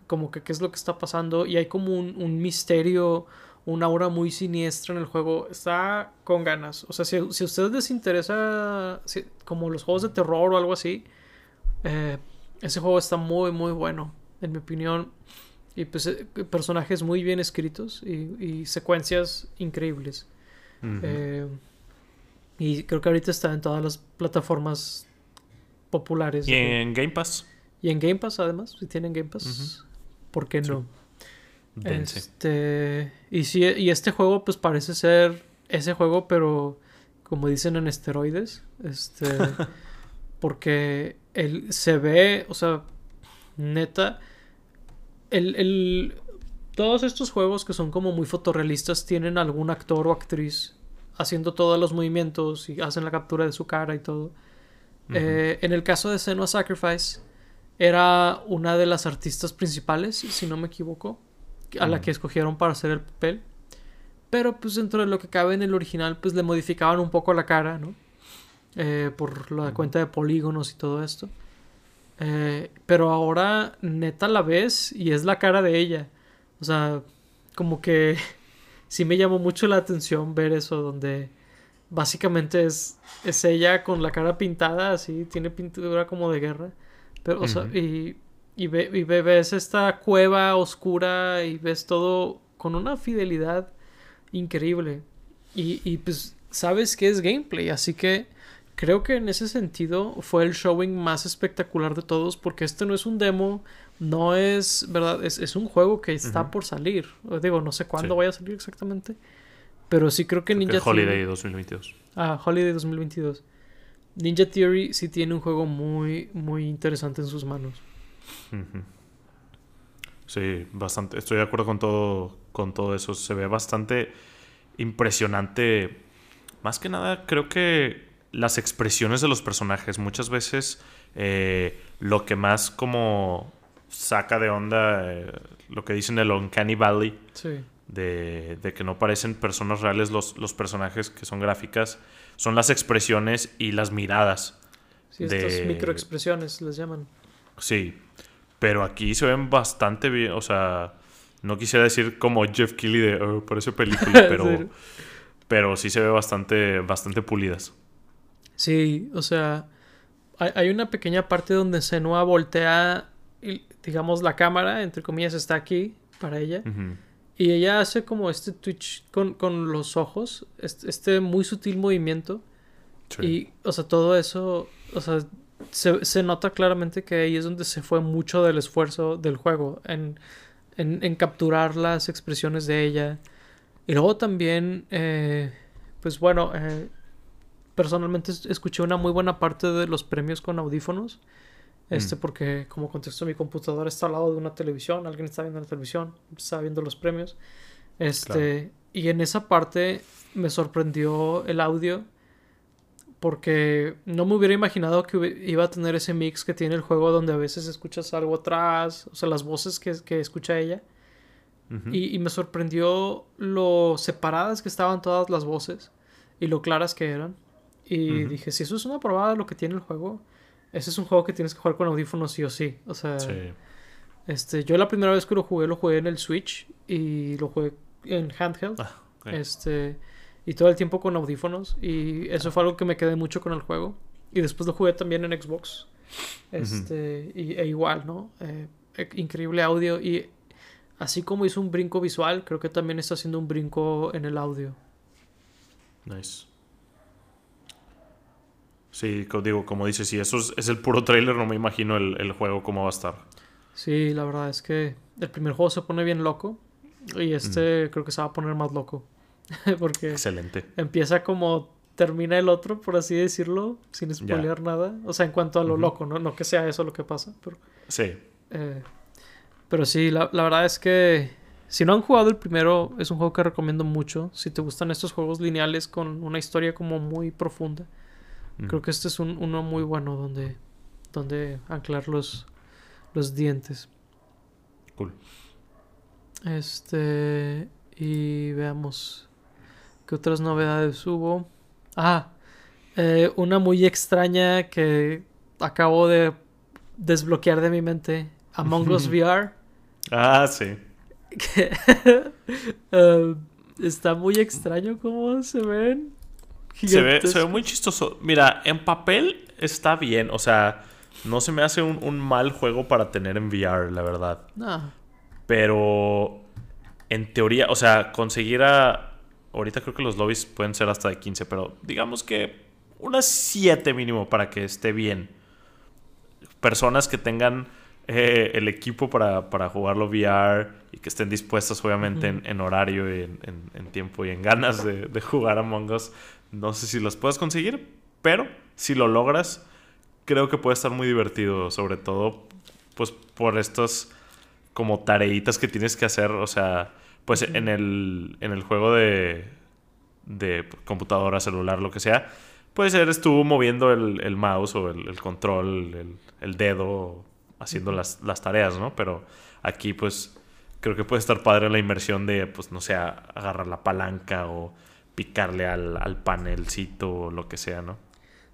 como que qué es lo que está pasando y hay como un, un misterio una aura muy siniestra en el juego. Está con ganas. O sea, si, si a ustedes les interesa como los juegos de terror o algo así, eh, ese juego está muy, muy bueno, en mi opinión. Y pues eh, personajes muy bien escritos y, secuencias increíbles. Eh, y creo que ahorita está en todas las plataformas populares. Y en Game Pass. Y en Game Pass, además, si tienen Game Pass, ¿por qué no? Este, y sí, y este juego pues parece ser ese juego, pero como dicen en esteroides, este, porque él se ve, o sea, neta, el, el, todos estos juegos que son como muy fotorrealistas tienen algún actor o actriz haciendo todos los movimientos y hacen la captura de su cara y todo. Eh, en el caso de Senua Sacrifice, era una de las artistas principales, si no me equivoco a la que escogieron para hacer el papel. Pero pues dentro de lo que cabe en el original, pues le modificaban un poco la cara, ¿no? Eh, por la cuenta de polígonos y todo esto. Eh, pero ahora neta la ves y es la cara de ella. O sea, como que sí me llamó mucho la atención ver eso, donde básicamente es, es ella con la cara pintada, así, tiene pintura como de guerra. Pero, o sea, y, y, ve, y ves esta cueva oscura y ves todo con una fidelidad increíble. Y, y pues sabes que es gameplay, así que creo que en ese sentido fue el showing más espectacular de todos porque este no es un demo, no es, ¿verdad? Es, un juego que está por salir. Digo, no sé cuándo vaya a salir exactamente. Pero sí creo que Ninja Holiday 2022. Ah, Holiday 2022. Ninja Theory sí tiene un juego muy, muy interesante en sus manos. Sí, bastante. Estoy de acuerdo con todo, con todo eso. Se ve bastante impresionante. Más que nada, creo que las expresiones de los personajes. Muchas veces eh, lo que más como saca de onda eh, lo que dicen el Uncanny Valley. De, que no parecen personas reales los, los, personajes que son gráficas. Son las expresiones y las miradas. Sí, estas microexpresiones les llaman. Sí. Pero aquí se ven bastante bien. O sea, no quisiera decir como Jeff Keighley de oh, parece película, pero, pero sí se ve bastante, bastante pulidas. Sí, o sea, hay, una pequeña parte donde Senua voltea, digamos, la cámara, entre comillas, está aquí para ella. Y ella hace como este twitch con, con los ojos, este, muy sutil movimiento. Y, o sea, todo eso, o sea, se, se, nota claramente que ahí es donde se fue mucho del esfuerzo del juego, en, en, en capturar las expresiones de ella. Y luego también, eh, pues bueno, eh, personalmente escuché una muy buena parte de los premios con audífonos. Este, mm. porque como contexto, mi computadora está al lado de una televisión, alguien está viendo la televisión, está viendo los premios. Este, y en esa parte me sorprendió el audio porque no me hubiera imaginado que iba a tener ese mix que tiene el juego donde a veces escuchas algo atrás, o sea, las voces que, que escucha ella. y, y, me sorprendió lo separadas que estaban todas las voces y lo claras que eran. Y dije, si eso es una probada de lo que tiene el juego, ese es un juego que tienes que jugar con audífonos sí o sí. O sea, este, yo la primera vez que lo jugué, lo jugué en el Switch y lo jugué en handheld. Ah, este, y todo el tiempo con audífonos. Y eso fue algo que me quedé mucho con el juego. Y después lo jugué también en Xbox. Este, y, e igual, ¿no? Eh, e, increíble audio. Y así como hizo un brinco visual, creo que también está haciendo un brinco en el audio. Nice. Sí, digo, como dices, si eso es, el puro trailer, no me imagino el, juego cómo va a estar. Sí, la verdad es que el primer juego se pone bien loco y este creo que se va a poner más loco. Porque Excelente. empieza como termina el otro, por así decirlo, sin spoilear nada. O sea, en cuanto a lo loco, ¿no? No que sea eso lo que pasa, pero... Sí. Eh, pero sí, la, la, verdad es que si no han jugado el primero, es un juego que recomiendo mucho. Si te gustan estos juegos lineales con una historia como muy profunda. Creo que este es un, uno muy bueno donde, donde anclar los, los dientes. Cool. Este. Y veamos. ¿Qué otras novedades hubo? Ah, eh, una muy extraña que acabo de desbloquear de mi mente. Among Us VR. Ah, sí. Eh, está muy extraño cómo se ven. Se ve, se ve, muy chistoso. Mira, en papel está bien. O sea, no se me hace un, mal juego para tener en VR, la verdad. No. Pero en teoría, o sea, conseguir a. Ahorita creo que los lobbies pueden ser hasta de 15, pero digamos que unas 7 mínimo para que esté bien. Personas que tengan eh, el equipo para, para, jugarlo VR y que estén dispuestas, obviamente, en, horario y en, tiempo y en ganas de, de jugar Among Us no sé si las puedes conseguir, pero si lo logras, creo que puede estar muy divertido, sobre todo pues por estas como tareitas que tienes que hacer, o sea, pues en, el, en el juego de, de computadora, celular, lo que sea, puede ser estuvo moviendo el, mouse o el, control, el, dedo, haciendo las, las, tareas, ¿no? Pero aquí pues creo que puede estar padre la inmersión de, pues, no sé, agarrar la palanca o picarle al, al panelcito o lo que sea, ¿no?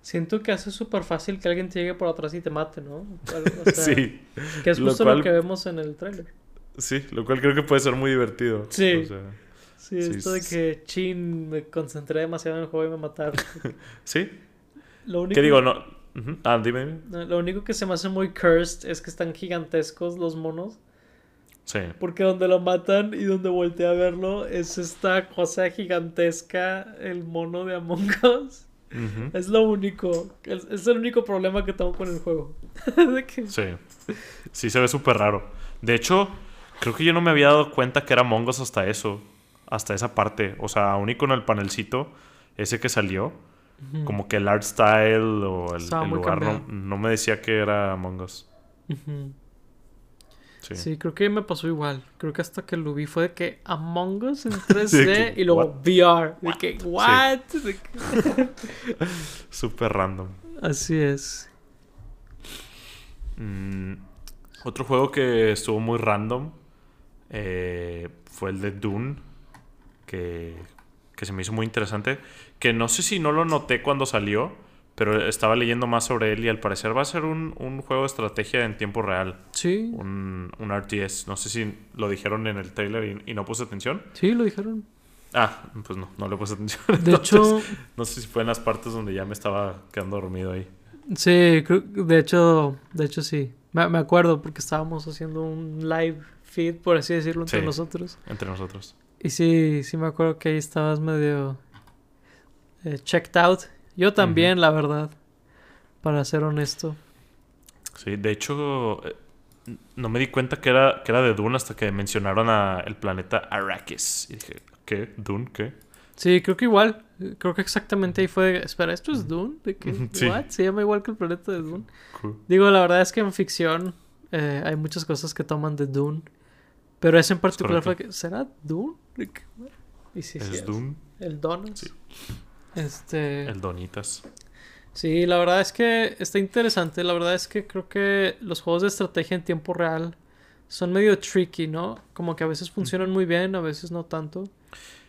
Siento que hace súper fácil que alguien te llegue por atrás y te mate, ¿no? sí. Que es justo lo, que vemos en el tráiler. Sí, lo cual creo que puede ser muy divertido. Sí. sí, esto de que chin, me concentré demasiado en el juego y me mataron. sí. Lo único... ¿Qué digo? No. Ah, dime. Lo único que se me hace muy cursed es que están gigantescos los monos. Sí. Porque donde lo matan y donde volteé a verlo es esta cosa gigantesca, el mono de Among Us. Es lo único. Es, el único problema que tengo con el juego. Sí. Sí, se ve súper raro. De hecho, creo que yo no me había dado cuenta que era Mongos hasta eso. Hasta esa parte. O sea, aún y con el panelcito, ese que salió. Como que el art style o el, lugar no, me decía que era Mongos. Sí. creo que me pasó igual. Creo que hasta que lo vi fue de que Among Us en 3D y luego VR. De que, ¿what? Súper random. Así es. Mm, otro juego que estuvo muy random eh, fue el de Dune. Que, que se me hizo muy interesante. Que no sé si no lo noté cuando salió. Pero estaba leyendo más sobre él y al parecer va a ser un, juego de estrategia en tiempo real. Sí. Un, un RTS. No sé si lo dijeron en el trailer y, no puse atención. Sí, lo dijeron. Ah, pues no, no le puse atención. De hecho... No sé si fue en las partes donde ya me estaba quedando dormido ahí. Sí, de hecho, de hecho sí. Me, acuerdo porque estábamos haciendo un live feed, por así decirlo, entre nosotros. Entre nosotros. Y sí, sí me acuerdo que ahí estabas medio eh, checked out yo también, la verdad. Para ser honesto. Sí, de hecho, eh, no me di cuenta que era, que era de Dune hasta que mencionaron a el planeta Arrakis. Y dije, ¿qué? ¿Dune? ¿Qué? Sí, creo que igual. Creo que exactamente ahí fue. Espera, ¿esto es Dune? ¿De qué? ¿What? Se llama igual que el planeta de Dune. Digo, la verdad es que en ficción eh, hay muchas cosas que toman de Dune. Pero ese en particular fue que. ¿Será Dune? Y sí, ¿Es Dune? El Donas. Sí. Este. El Donitas. Sí, la verdad es que está interesante. La verdad es que creo que los juegos de estrategia en tiempo real son medio tricky, ¿no? Como que a veces funcionan muy bien, a veces no tanto.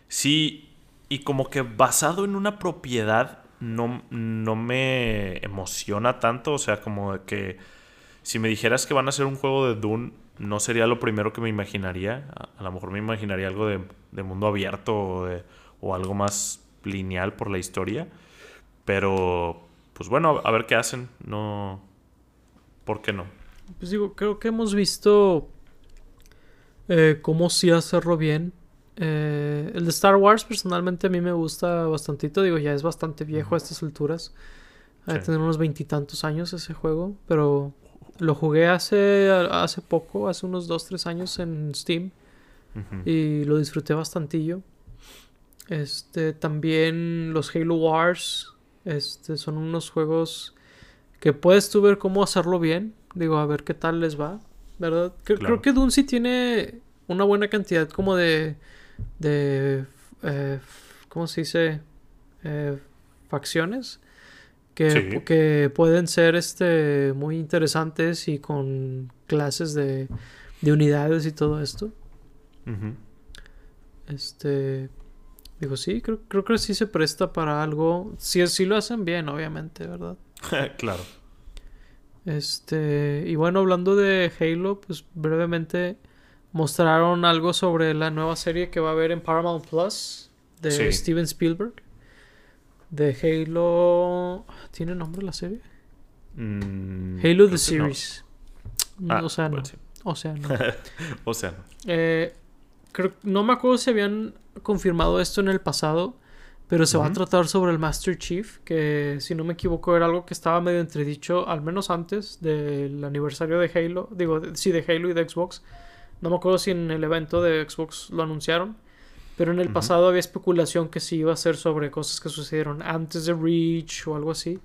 Sí, y como que basado en una propiedad no, no me emociona tanto. O sea, como que si me dijeras que van a hacer un juego de Dune, no sería lo primero que me imaginaría. A, lo mejor me imaginaría algo de, de mundo abierto o, de, o algo más lineal por la historia. Pero, pues bueno, a ver qué hacen. No. ¿Por qué no? Pues digo, creo que hemos visto eh, cómo sí hacerlo bien. Eh, el de Star Wars, personalmente, a mí me gusta bastantito. Digo, ya es bastante viejo a estas alturas. Hay tener unos veintitantos años ese juego. Pero lo jugué hace, hace poco, hace unos dos, tres años en Steam. Y lo disfruté bastantillo. Este, también los Halo Wars. Este, son unos juegos que puedes tú ver cómo hacerlo bien. Digo, a ver qué tal les va. ¿Verdad? Creo que Dune sí tiene una buena cantidad como de. de. Eh, ¿Cómo se dice? Eh, facciones. Que, que, pueden ser este muy interesantes y con clases de, de unidades y todo esto. Este. Digo, sí, creo, creo que sí se presta para algo. Si sí, lo hacen bien, obviamente, ¿verdad? claro. Este, y bueno, hablando de Halo, pues brevemente mostraron algo sobre la nueva serie que va a haber en Paramount Plus de Steven Spielberg. De Halo. ¿Tiene nombre la serie? Mm, Halo The Series. Ah, o sea, no. O sea, no. o sea, no. Eh, no me acuerdo si habían confirmado esto en el pasado, pero se va a tratar sobre el Master Chief, que si no me equivoco era algo que estaba medio entredicho, al menos antes del aniversario de Halo, digo, sí, de Halo y de Xbox. No me acuerdo si en el evento de Xbox lo anunciaron, pero en el pasado había especulación que sí iba a ser sobre cosas que sucedieron antes de Reach o algo así.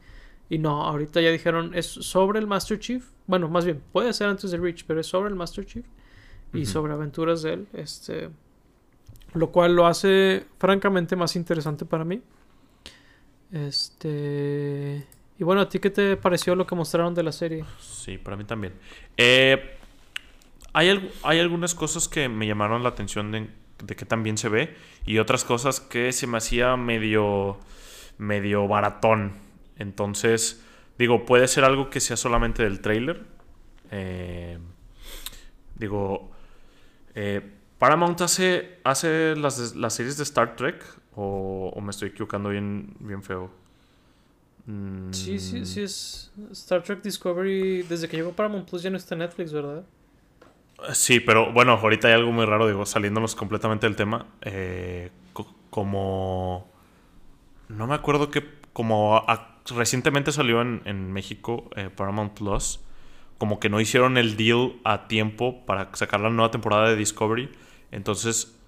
Y no, ahorita ya dijeron, es sobre el Master Chief. Bueno, más bien, puede ser antes de Reach, pero es sobre el Master Chief y sobre aventuras de él. Este, lo cual lo hace francamente más interesante para mí. Este. Y bueno, ¿a ti qué te pareció lo que mostraron de la serie? Sí, para mí también. Eh, hay, hay algunas cosas que me llamaron la atención de, de que también se ve y otras cosas que se me hacía medio, medio baratón. Entonces, digo, puede ser algo que sea solamente del trailer. Eh, digo, eh, Paramount hace, hace las, las, series de Star Trek o, me estoy equivocando bien, bien feo. Sí, sí, sí es Star Trek Discovery. Desde que llegó Paramount Plus ya no está en Netflix, ¿verdad? Sí, pero bueno, ahorita hay algo muy raro, digo, saliéndonos completamente del tema. Eh, como. No me acuerdo que. Como recientemente salió en, México eh, Paramount Plus. Como que no hicieron el deal a tiempo para sacar la nueva temporada de Discovery. Entonces.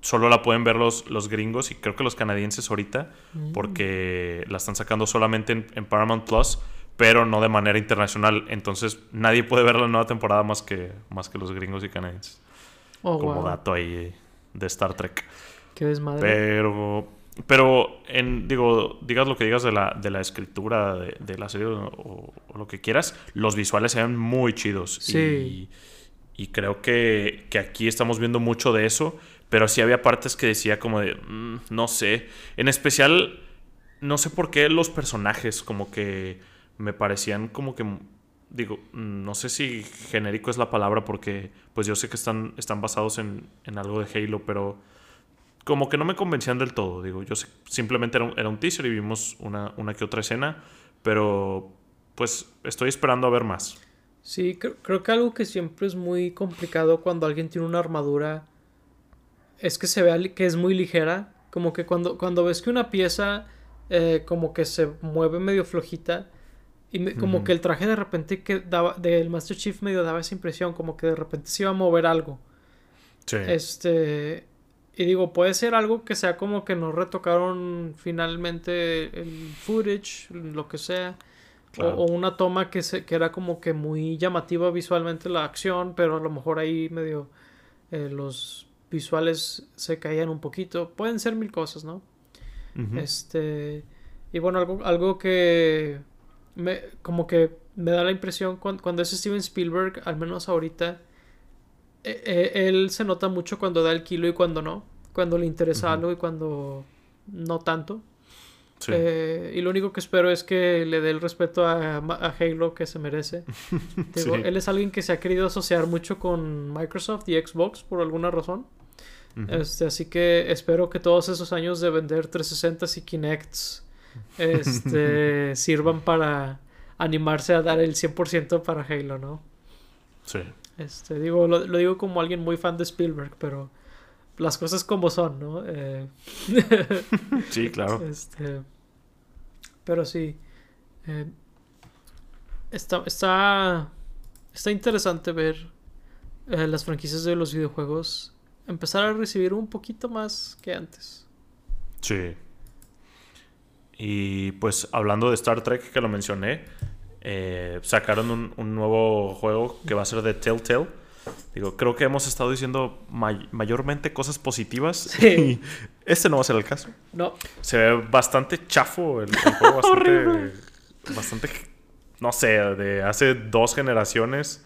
Solo la pueden ver los, los gringos y creo que los canadienses ahorita. Mm. Porque la están sacando solamente en Paramount Plus pero no de manera internacional. Entonces nadie puede ver la nueva temporada más que, más que los gringos y canadienses. Oh, como dato ahí de Star Trek. Qué desmadre. Pero, pero en, digo, digas lo que digas de la, de la escritura de, la serie o, lo que quieras, los visuales se ven muy chidos. Sí. Y, creo que, que, aquí estamos viendo mucho de eso, pero sí había partes que decía como de, mm, no sé, en especial, no sé por qué los personajes como que me parecían como que digo, no sé si genérico es la palabra porque pues yo sé que están, están basados en, algo de Halo, pero como que no me convencían del todo. Digo, yo sé, simplemente era un, era un, teaser y vimos una, una que otra escena, pero pues estoy esperando a ver más. Sí, creo, que algo que siempre es muy complicado cuando alguien tiene una armadura es que se vea que es muy ligera. Como que cuando, cuando ves que una pieza eh, como que se mueve medio flojita, y como que el traje de repente que daba, del Master Chief medio daba esa impresión, como que de repente se iba a mover algo. Sí. Este. Y digo, puede ser algo que sea como que no retocaron finalmente el footage, lo que sea. O, una toma que, se, que era como que muy llamativa visualmente la acción, pero a lo mejor ahí medio eh, los visuales se caían un poquito. Pueden ser mil cosas, ¿no? Este. Y bueno, algo, algo que me, como que me da la impresión cuando, es Steven Spielberg, al menos ahorita, e, e, él se nota mucho cuando da el kilo y cuando no, cuando le interesa algo y cuando no tanto. Eh, y lo único que espero es que le dé el respeto a, Halo que se merece. Él es alguien que se ha querido asociar mucho con Microsoft y Xbox por alguna razón. este, así que espero que todos esos años de vender 360 y Kinects este, sirvan para animarse a dar el 100% para Halo, ¿no? Sí. Este, digo, lo, digo como alguien muy fan de Spielberg, pero las cosas como son, ¿no? Eh, sí, claro. Este, pero sí. Eh, está, está, está interesante ver eh, las franquicias de los videojuegos empezar a recibir un poquito más que antes. Sí. Y pues hablando de Star Trek que lo mencioné, eh, sacaron un, nuevo juego que va a ser de Telltale. Digo, creo que hemos estado diciendo mayormente cosas positivas. Sí. este no va a ser el caso. No. Se ve bastante chafo el, juego, bastante, bastante, no sé, de hace dos generaciones.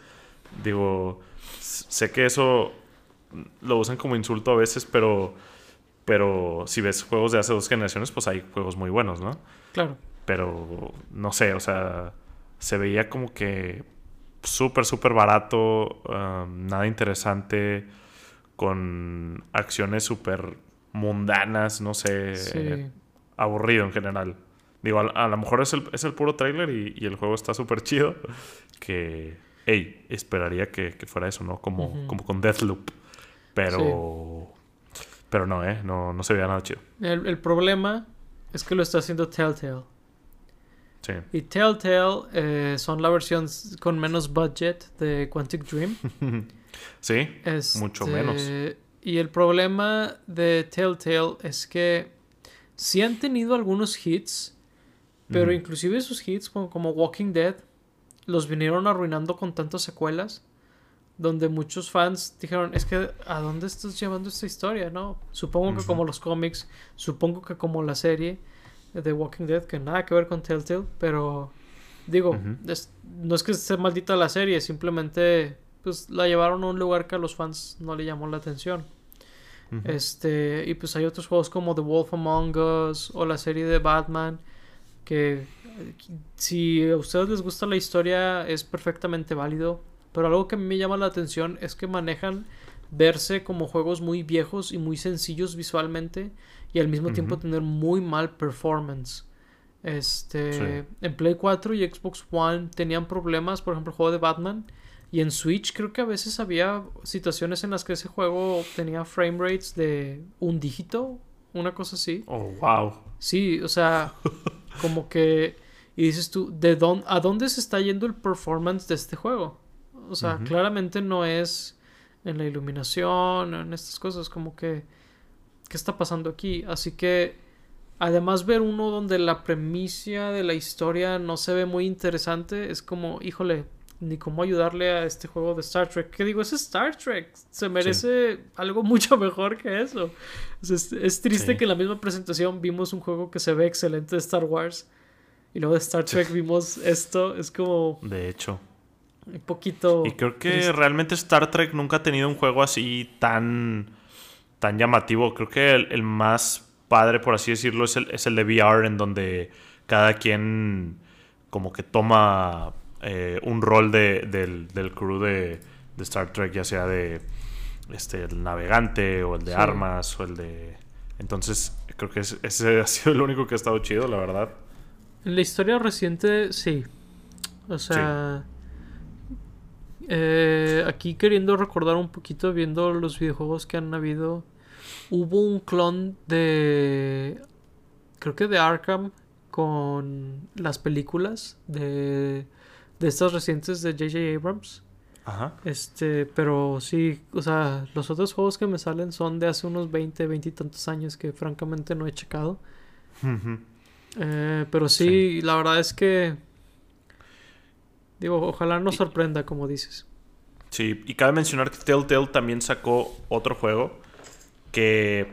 Digo, sé que eso lo usan como insulto a veces, pero pero si ves juegos de hace dos generaciones, pues hay juegos muy buenos, ¿no? Claro. Pero no sé, o sea, se veía como que súper, súper barato, um, nada interesante, con acciones súper mundanas, no sé, aburrido en general. Digo, a, lo mejor es el, es el puro trailer y, el juego está súper chido, que, hey, esperaría que, fuera eso, ¿no? Como, como con Deathloop. Pero... Pero no, ¿eh? No, no se veía nada chido. El, problema es que lo está haciendo Telltale. Sí. Y Telltale eh, son la versión con menos budget de Quantic Dream. sí, mucho este, menos. Y el problema de Telltale es que sí han tenido algunos hits, pero inclusive esos hits como, como Walking Dead los vinieron arruinando con tantas secuelas donde muchos fans dijeron, es que ¿a dónde estás llevando esta historia? ¿no? Supongo que como los cómics, supongo que como la serie de Walking Dead, que nada que ver con Telltale, pero digo, no es que esté maldita la serie, simplemente pues la llevaron a un lugar que a los fans no le llamó la atención. Este, y pues hay otros juegos como The Wolf Among Us o la serie de Batman que si a ustedes les gusta la historia es perfectamente válido, pero algo que a mí me llama la atención es que manejan verse como juegos muy viejos y muy sencillos visualmente y al mismo tiempo tener muy mal performance. Este, en Play 4 y Xbox One tenían problemas, por ejemplo, el juego de Batman y en Switch creo que a veces había situaciones en las que ese juego tenía frame rates de un dígito, una cosa así. Oh, wow. Sí, o sea, como que y dices tú, ¿de dónde, ¿a dónde se está yendo el performance de este juego? O sea, claramente no es en la iluminación, en estas cosas, como que, ¿qué está pasando aquí? Así que, además ver uno donde la premisa de la historia no se ve muy interesante, es como, híjole, ni cómo ayudarle a este juego de Star Trek. ¿Qué digo? Es Star Trek. Se merece algo mucho mejor que eso. es, triste que en la misma presentación vimos un juego que se ve excelente de Star Wars. Y luego de Star Trek vimos esto. Es como... De hecho un poquito. Y creo que realmente Star Trek nunca ha tenido un juego así tan, tan llamativo. Creo que el, más padre, por así decirlo, es el, es el de VR, en donde cada quien como que toma eh, un rol de, del, del, crew de, de, Star Trek, ya sea de este, el navegante o el de armas o el de... Entonces, creo que ese ha sido el único que ha estado chido, la verdad. En la historia reciente, sí. O sea... Eh, aquí queriendo recordar un poquito, viendo los videojuegos que han habido, hubo un clon de. Creo que de Arkham con las películas de, de estas recientes de J.J. Abrams. Ajá. Este, pero sí, o sea, los otros juegos que me salen son de hace unos 20, 20 y tantos años que francamente no he checado. Eh, pero sí, la verdad es que Digo, ojalá nos sorprenda, como dices. Sí, y cabe mencionar que Telltale también sacó otro juego que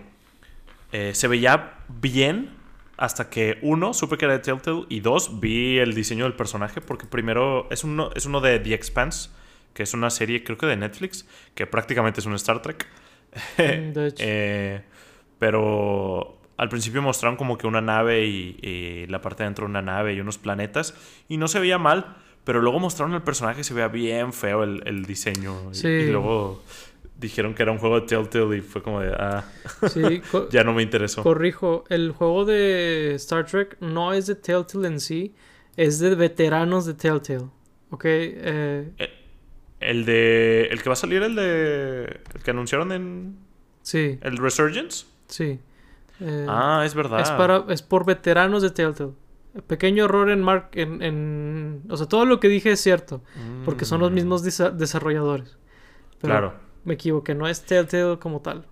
eh, se veía bien hasta que uno, supe que era de Telltale y dos, vi el diseño del personaje porque primero es uno, es uno de The Expanse, que es una serie creo que de Netflix, que prácticamente es un Star Trek. Mm, de hecho. Eh, pero al principio mostraron como que una nave y, y, la parte de dentro de una nave y unos planetas y no se veía mal. Pero luego mostraron el personaje y se veía bien feo el, diseño. Y, luego dijeron que era un juego de Telltale y fue como de, ah, sí, ya no me interesó. Corrijo, el juego de Star Trek no es de Telltale en sí, es de veteranos de Telltale. ¿Ok? Eh, eh, el de... El que va a salir, el de... El que anunciaron en... Sí. ¿El Resurgence? Sí. Eh, ah, es verdad. Es, para, es por veteranos de Telltale. Pequeño error en Mark. En, o sea, todo lo que dije es cierto. Porque son los mm. mismos desarrolladores. claro. Me equivoqué, no es Telltale como tal.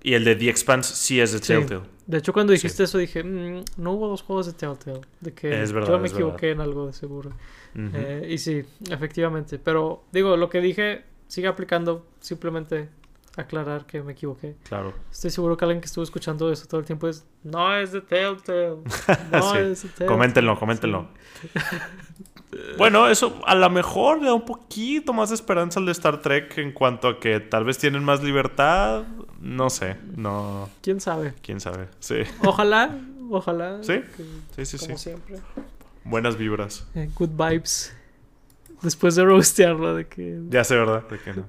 Y el de The Expanse sí es de Telltale. De hecho, cuando dijiste eso dije, mm, no hubo dos juegos de Telltale. De que es verdad, yo me equivoqué en algo de seguro. Eh, y sí, efectivamente. Pero digo, lo que dije sigue aplicando. Simplemente aclarar que me equivoqué. Claro. Estoy seguro que alguien que estuvo escuchando eso todo el tiempo es, no es de Telltale. No es de Telltale. Coméntenlo, coméntenlo. bueno, eso a lo mejor le da un poquito más de esperanza al de Star Trek en cuanto a que tal vez tienen más libertad. No sé, no. ¿Quién sabe? ¿Quién sabe? Sí. Ojalá, ojalá. Sí, sí, sí. Como siempre. Buenas vibras. Eh, good vibes. Después de roastearlo, de que... Ya sé, ¿verdad? De que no.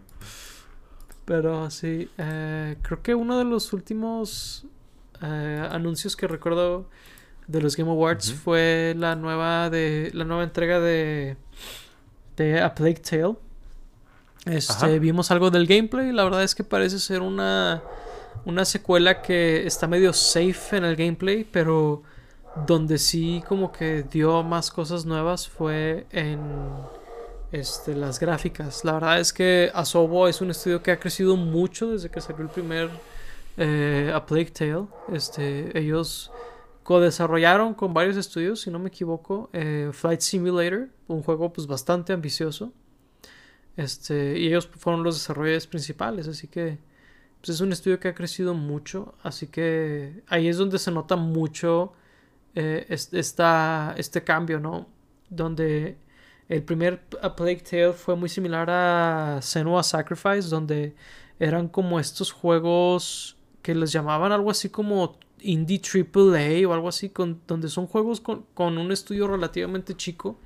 Pero sí, eh, creo que uno de los últimos eh, anuncios que recuerdo de los Game Awards fue la nueva de la nueva entrega de de A Plague Tale. Este, vimos algo del gameplay, la verdad es que parece ser una una secuela que está medio safe en el gameplay, pero donde sí como que dio más cosas nuevas fue en este, las gráficas. La verdad es que Asobo es un estudio que ha crecido mucho desde que salió el primer eh, Plague Tale. Este, ellos co-desarrollaron con varios estudios, si no me equivoco, eh, Flight Simulator, un juego pues bastante ambicioso. Este, y ellos fueron los desarrolladores principales, así que pues, es un estudio que ha crecido mucho, así que ahí es donde se nota mucho eh, este cambio, ¿no? Donde El primer A Plague Tale fue muy similar a Senua Sacrifice, donde eran como estos juegos que les llamaban algo así como indie AAA o algo así, con, donde son juegos con, un estudio relativamente chico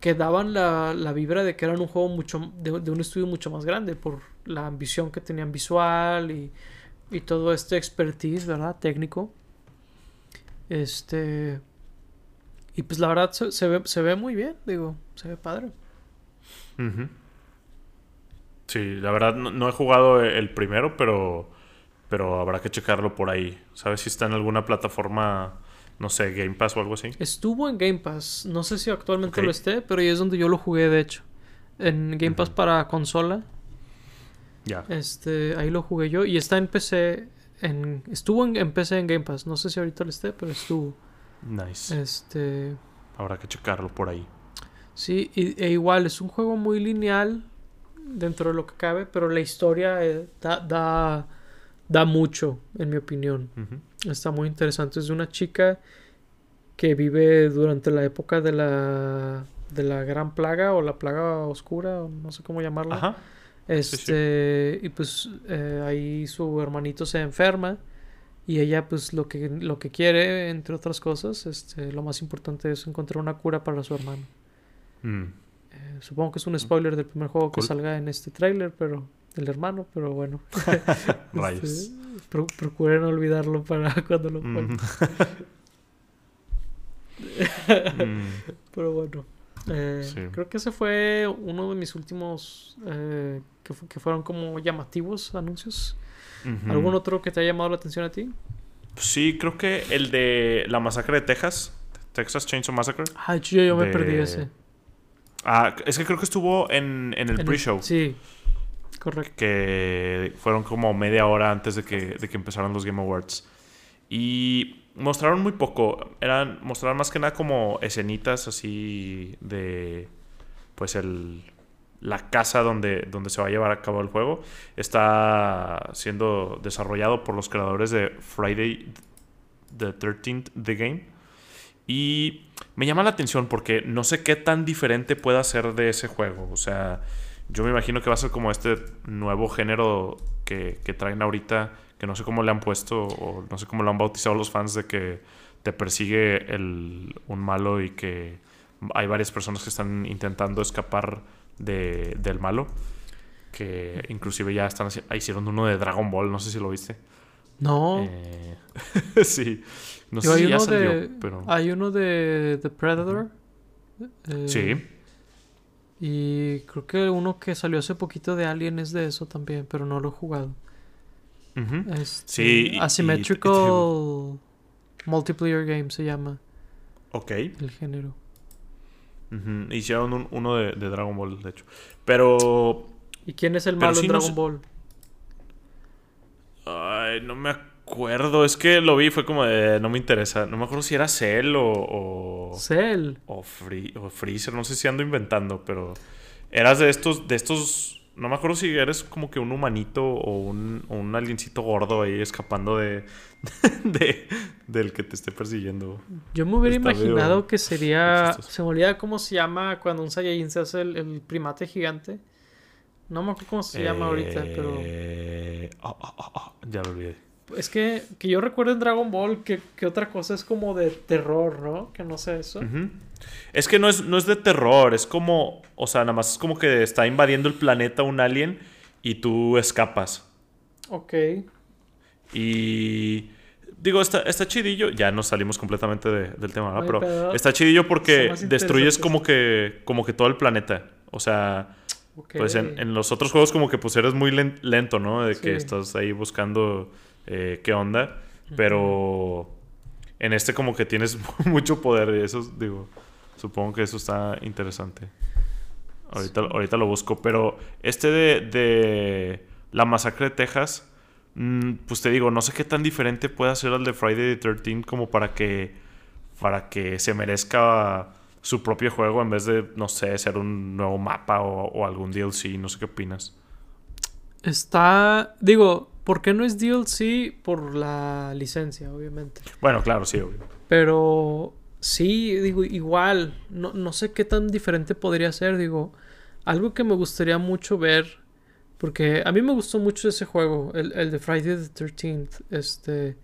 que daban la, la, vibra de que eran un juego mucho de, un estudio mucho más grande por la ambición que tenían visual y, y todo este expertise, ¿verdad? Técnico. Este. Y pues la verdad se, ve, se ve muy bien, digo, se ve padre. Sí, la verdad no, he jugado el primero, pero, pero habrá que checarlo por ahí. ¿Sabes si está en alguna plataforma, no sé, Game Pass o algo así? Estuvo en Game Pass, no sé si actualmente lo esté, pero ahí es donde yo lo jugué, de hecho. En Game Pass para consola. Ya. Este, ahí lo jugué yo y está en PC. En, estuvo en, en PC en Game Pass, no sé si ahorita lo esté, pero estuvo. Nice. Este. Habrá que checarlo por ahí. Sí, e igual es un juego muy lineal dentro de lo que cabe, pero la historia eh, da, da, mucho, en mi opinión. Está muy interesante. Es de una chica que vive durante la época de la, de la gran plaga o la plaga oscura, no sé cómo llamarla. Este, y pues eh, ahí su hermanito se enferma y ella pues lo que, lo que quiere, entre otras cosas, este, lo más importante es encontrar una cura para su hermano. Mm. Eh, supongo que es un spoiler del primer juego que salga en este tráiler, pero del hermano, pero bueno. este, procuren olvidarlo para cuando lo mm. pero bueno. Eh, creo que ese fue uno de mis últimos eh, que, que fueron como llamativos anuncios. ¿Algún otro que te haya llamado la atención a ti? Sí, creo que el de la masacre de Texas. Texas Chainsaw Massacre. Ah, yo, yo me perdí ese. Ah, es que creo que estuvo en, en el pre-show. Sí, correcto. Que fueron como media hora antes de que, de que empezaran los Game Awards. Y mostraron muy poco. Eran, mostraron más que nada como escenitas así de. Pues el la casa donde, donde se va a llevar a cabo el juego está siendo desarrollado por los creadores de Friday the 13th The Game. Y me llama la atención porque no sé qué tan diferente pueda ser de ese juego. O sea, yo me imagino que va a ser como este nuevo género que, que traen ahorita, que no sé cómo le han puesto o no sé cómo lo han bautizado los fans de que te persigue el, un malo y que hay varias personas que están intentando escapar de, del malo. Que inclusive ya están hicieron uno de Dragon Ball, no sé si lo viste. No. Eh, sí. No sé si ya salió, pero. Hay uno de The Predator. Eh, sí. Y creo que uno que salió hace poquito de Alien es de eso también, pero no lo he jugado. Este, sí. Asymmetrical Multiplayer Game se llama. Ok. El género. Hicieron uno de, Dragon Ball, de hecho. Pero. ¿Y quién es el malo en Dragon Ball? Ay, no me acuerdo. Es que lo vi fue como de. No me interesa. No me acuerdo si era Cell o. o Cell. O, o Freezer. No sé si ando inventando, pero. Eras de estos. De estos no me acuerdo si eres como que un humanito o un, o un aliencito gordo ahí escapando de, del que te esté persiguiendo. Yo me hubiera imaginado que sería. Se me olvida cómo se llama cuando un Saiyajin se hace el, primate gigante. No me acuerdo cómo se llama ahorita, pero. Eh, ah, ah, ah, ya lo olvidé. Es que, que yo recuerdo en Dragon Ball que, que, otra cosa es como de terror, ¿no? Que no sé eso. Es que no es, no es de terror, es como, o sea, nada más es como que está invadiendo el planeta un alien y tú escapas. Ok. Y digo, está, está chidillo, ya nos salimos completamente del tema, ¿verdad? pero, está chidillo porque destruyes como que, como que todo el planeta. O sea, pues en, los otros juegos como que pues eres muy lento, ¿no? De que estás ahí buscando eh, qué onda. Pero en este como que tienes mucho poder y eso, digo, supongo que eso está interesante. Ahorita, ahorita lo busco. Pero este de, de la masacre de Texas, mm, pues te digo, no sé qué tan diferente puede ser al de Friday the 13 como para que, para que se merezca su propio juego en vez de, no sé, ser un nuevo mapa o, o algún DLC. No sé qué opinas. Está, digo, ¿Por qué no es DLC? Por la licencia, obviamente. Bueno, claro, sí, obvio. Pero Sí, digo, igual, no, no sé qué tan diferente podría ser, digo, algo que me gustaría mucho ver, porque a mí me gustó mucho ese juego, el, el de Friday the 13th, este,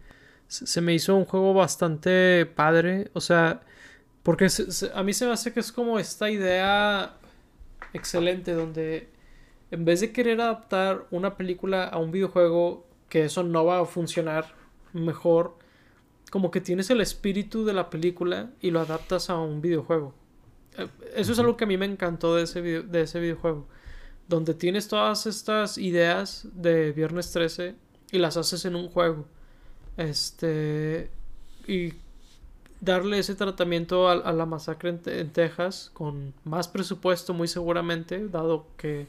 se me hizo un juego bastante padre, o sea, porque a mí se me hace que es como esta idea excelente donde en vez de querer adaptar una película a un videojuego, que eso no va a funcionar mejor, como que tienes el espíritu de la película y lo adaptas a un videojuego. Eh, eso es algo que a mí me encantó de ese, de ese videojuego. Donde tienes todas estas ideas de Viernes 13 y las haces en un juego. Este. Y darle ese tratamiento a, la masacre en, Texas con más presupuesto, muy seguramente, dado que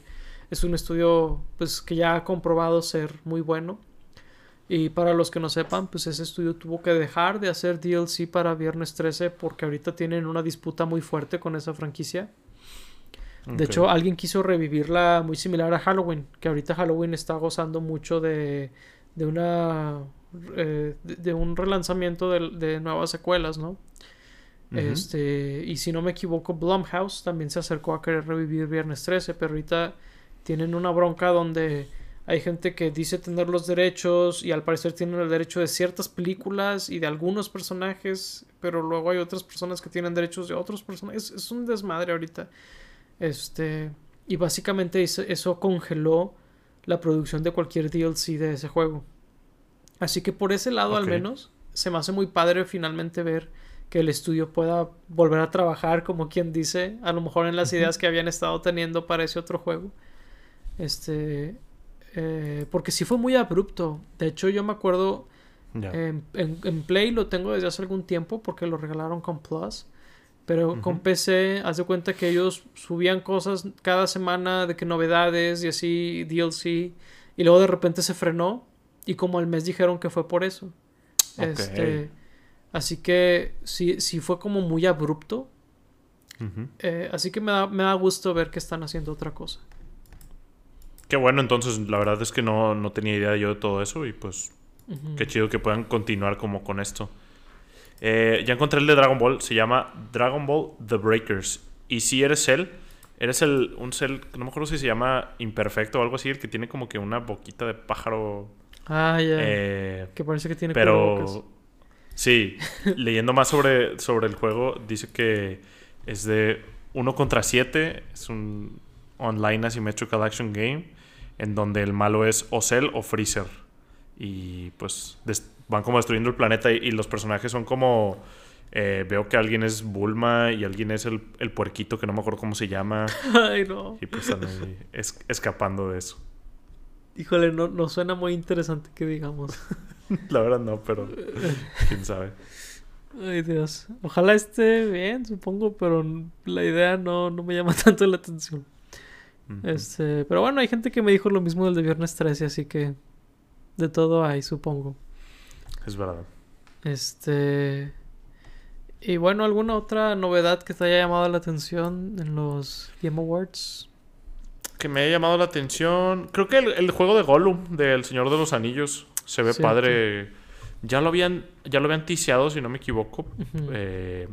es un estudio pues, que ya ha comprobado ser muy bueno. Y para los que no sepan, pues ese estudio tuvo que dejar de hacer DLC para Viernes 13 porque ahorita tienen una disputa muy fuerte con esa franquicia. De hecho, alguien quiso revivirla muy similar a Halloween, que ahorita Halloween está gozando mucho de, de una eh, de, un relanzamiento de, nuevas secuelas, ¿no? Este, y si no me equivoco, Blumhouse también se acercó a querer revivir Viernes 13, pero ahorita tienen una bronca donde hay gente que dice tener los derechos y al parecer tienen el derecho de ciertas películas y de algunos personajes, pero luego hay otras personas que tienen derechos de otros personajes. Es, un desmadre ahorita. Este, y básicamente eso, congeló la producción de cualquier DLC de ese juego. Así que por ese lado al menos se me hace muy padre finalmente ver que el estudio pueda volver a trabajar como quien dice, a lo mejor en las ideas que habían estado teniendo para ese otro juego. Este, eh, porque sí fue muy abrupto. De hecho, yo me acuerdo en, Play lo tengo desde hace algún tiempo porque lo regalaron con Plus. Pero con PC, haz de cuenta que ellos subían cosas cada semana de que novedades y así, DLC. Y luego de repente se frenó. Y como al mes dijeron que fue por eso. Este, así que sí, sí fue como muy abrupto. Eh, así que me da, me da gusto ver que están haciendo otra cosa. Qué bueno, entonces la verdad es que no, no tenía idea yo de todo eso y pues qué chido que puedan continuar como con esto. Eh, ya encontré el de Dragon Ball, se llama Dragon Ball The Breakers. Y si eres él, eres el, un cel, no me acuerdo si se llama imperfecto o algo así, el que tiene como que una boquita de pájaro. Ah, ya. Eh, que parece que tiene Pero sí, leyendo más sobre, sobre el juego, dice que es de 1 contra 7, es un online asymmetrical action game en donde el malo es o Cell o Freezer. Y pues van como destruyendo el planeta y, los personajes son como... Eh, veo que alguien es Bulma y alguien es el, el, puerquito que no me acuerdo cómo se llama. Ay, no. Y pues están ahí escapando de eso. Híjole, no, no suena muy interesante que digamos. La verdad no, pero quién sabe. Ay, Dios. Ojalá esté bien, supongo, pero la idea no, no me llama tanto la atención. Este, pero bueno, hay gente que me dijo lo mismo del de Viernes 13, así que de todo hay, supongo. Es verdad. Este. Y bueno, ¿alguna otra novedad que te haya llamado la atención en los Game Awards? Que me haya llamado la atención. Creo que el, juego de Gollum, del Señor de los Anillos, se ve padre. Ya lo habían, ya lo habían ticiado, si no me equivoco. eh,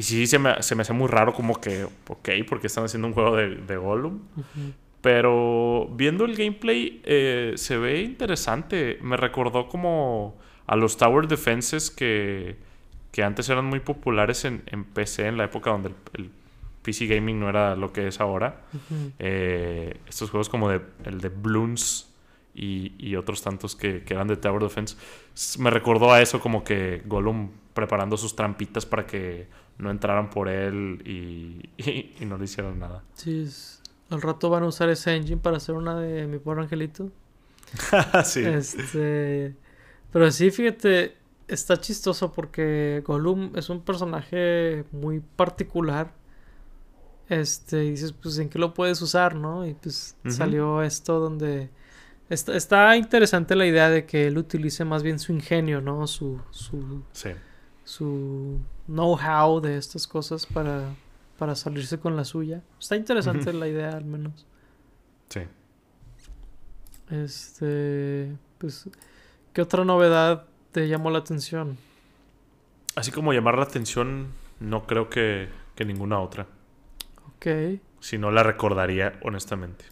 y sí, se me, se me hace muy raro como que, ok, porque están haciendo un juego de, de Gollum. Pero viendo el gameplay eh, se ve interesante. Me recordó como a los Tower Defenses que, que antes eran muy populares en, en PC, en la época donde el, PC Gaming no era lo que es ahora. Eh, estos juegos como de, el de Bloons y, y otros tantos que, que, eran de Tower Defense. Me recordó a eso como que Gollum preparando sus trampitas para que no entraran por él y, no le hicieron nada. Sí, al rato van a usar ese engine para hacer una de mi pobre angelito. sí. Este, pero sí, fíjate, está chistoso porque Gollum es un personaje muy particular. Este, y dices, pues, ¿en qué lo puedes usar, no? Y pues salió esto donde... Está, está, interesante la idea de que él utilice más bien su ingenio, ¿no? Su... su sí su know-how de estas cosas para, para salirse con la suya. Está interesante la idea, al menos. Sí. Este. Pues. ¿Qué otra novedad te llamó la atención? Así como llamar la atención. No creo que, que ninguna otra. Ok. Si no la recordaría, honestamente.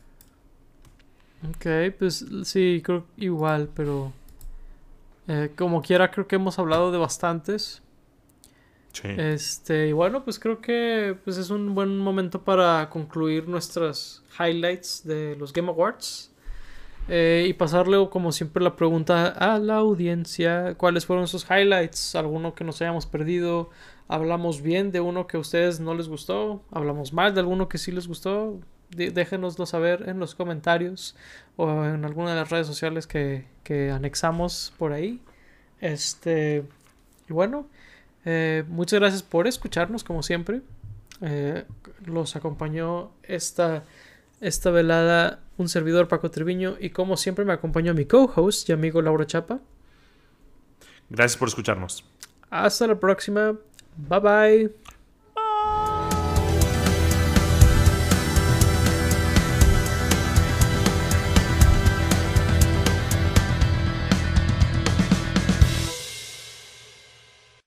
Ok, pues sí, creo igual, pero eh, como quiera creo que hemos hablado de bastantes. Sí. Este, y bueno, pues creo que pues es un buen momento para concluir nuestras highlights de los Game Awards. Eh, y pasarle, como siempre, la pregunta a la audiencia: ¿cuáles fueron sus highlights? ¿Alguno que nos hayamos perdido? ¿Hablamos bien de uno que a ustedes no les gustó? ¿Hablamos mal de alguno que sí les gustó? Déjenoslo saber en los comentarios o en alguna de las redes sociales que, que anexamos por ahí. Este, y bueno, eh, muchas gracias por escucharnos, como siempre. Eh, los acompañó esta, esta velada un servidor Paco Treviño y como siempre me acompañó mi co-host y amigo Laura Chapa. Gracias por escucharnos. Hasta la próxima. Bye bye.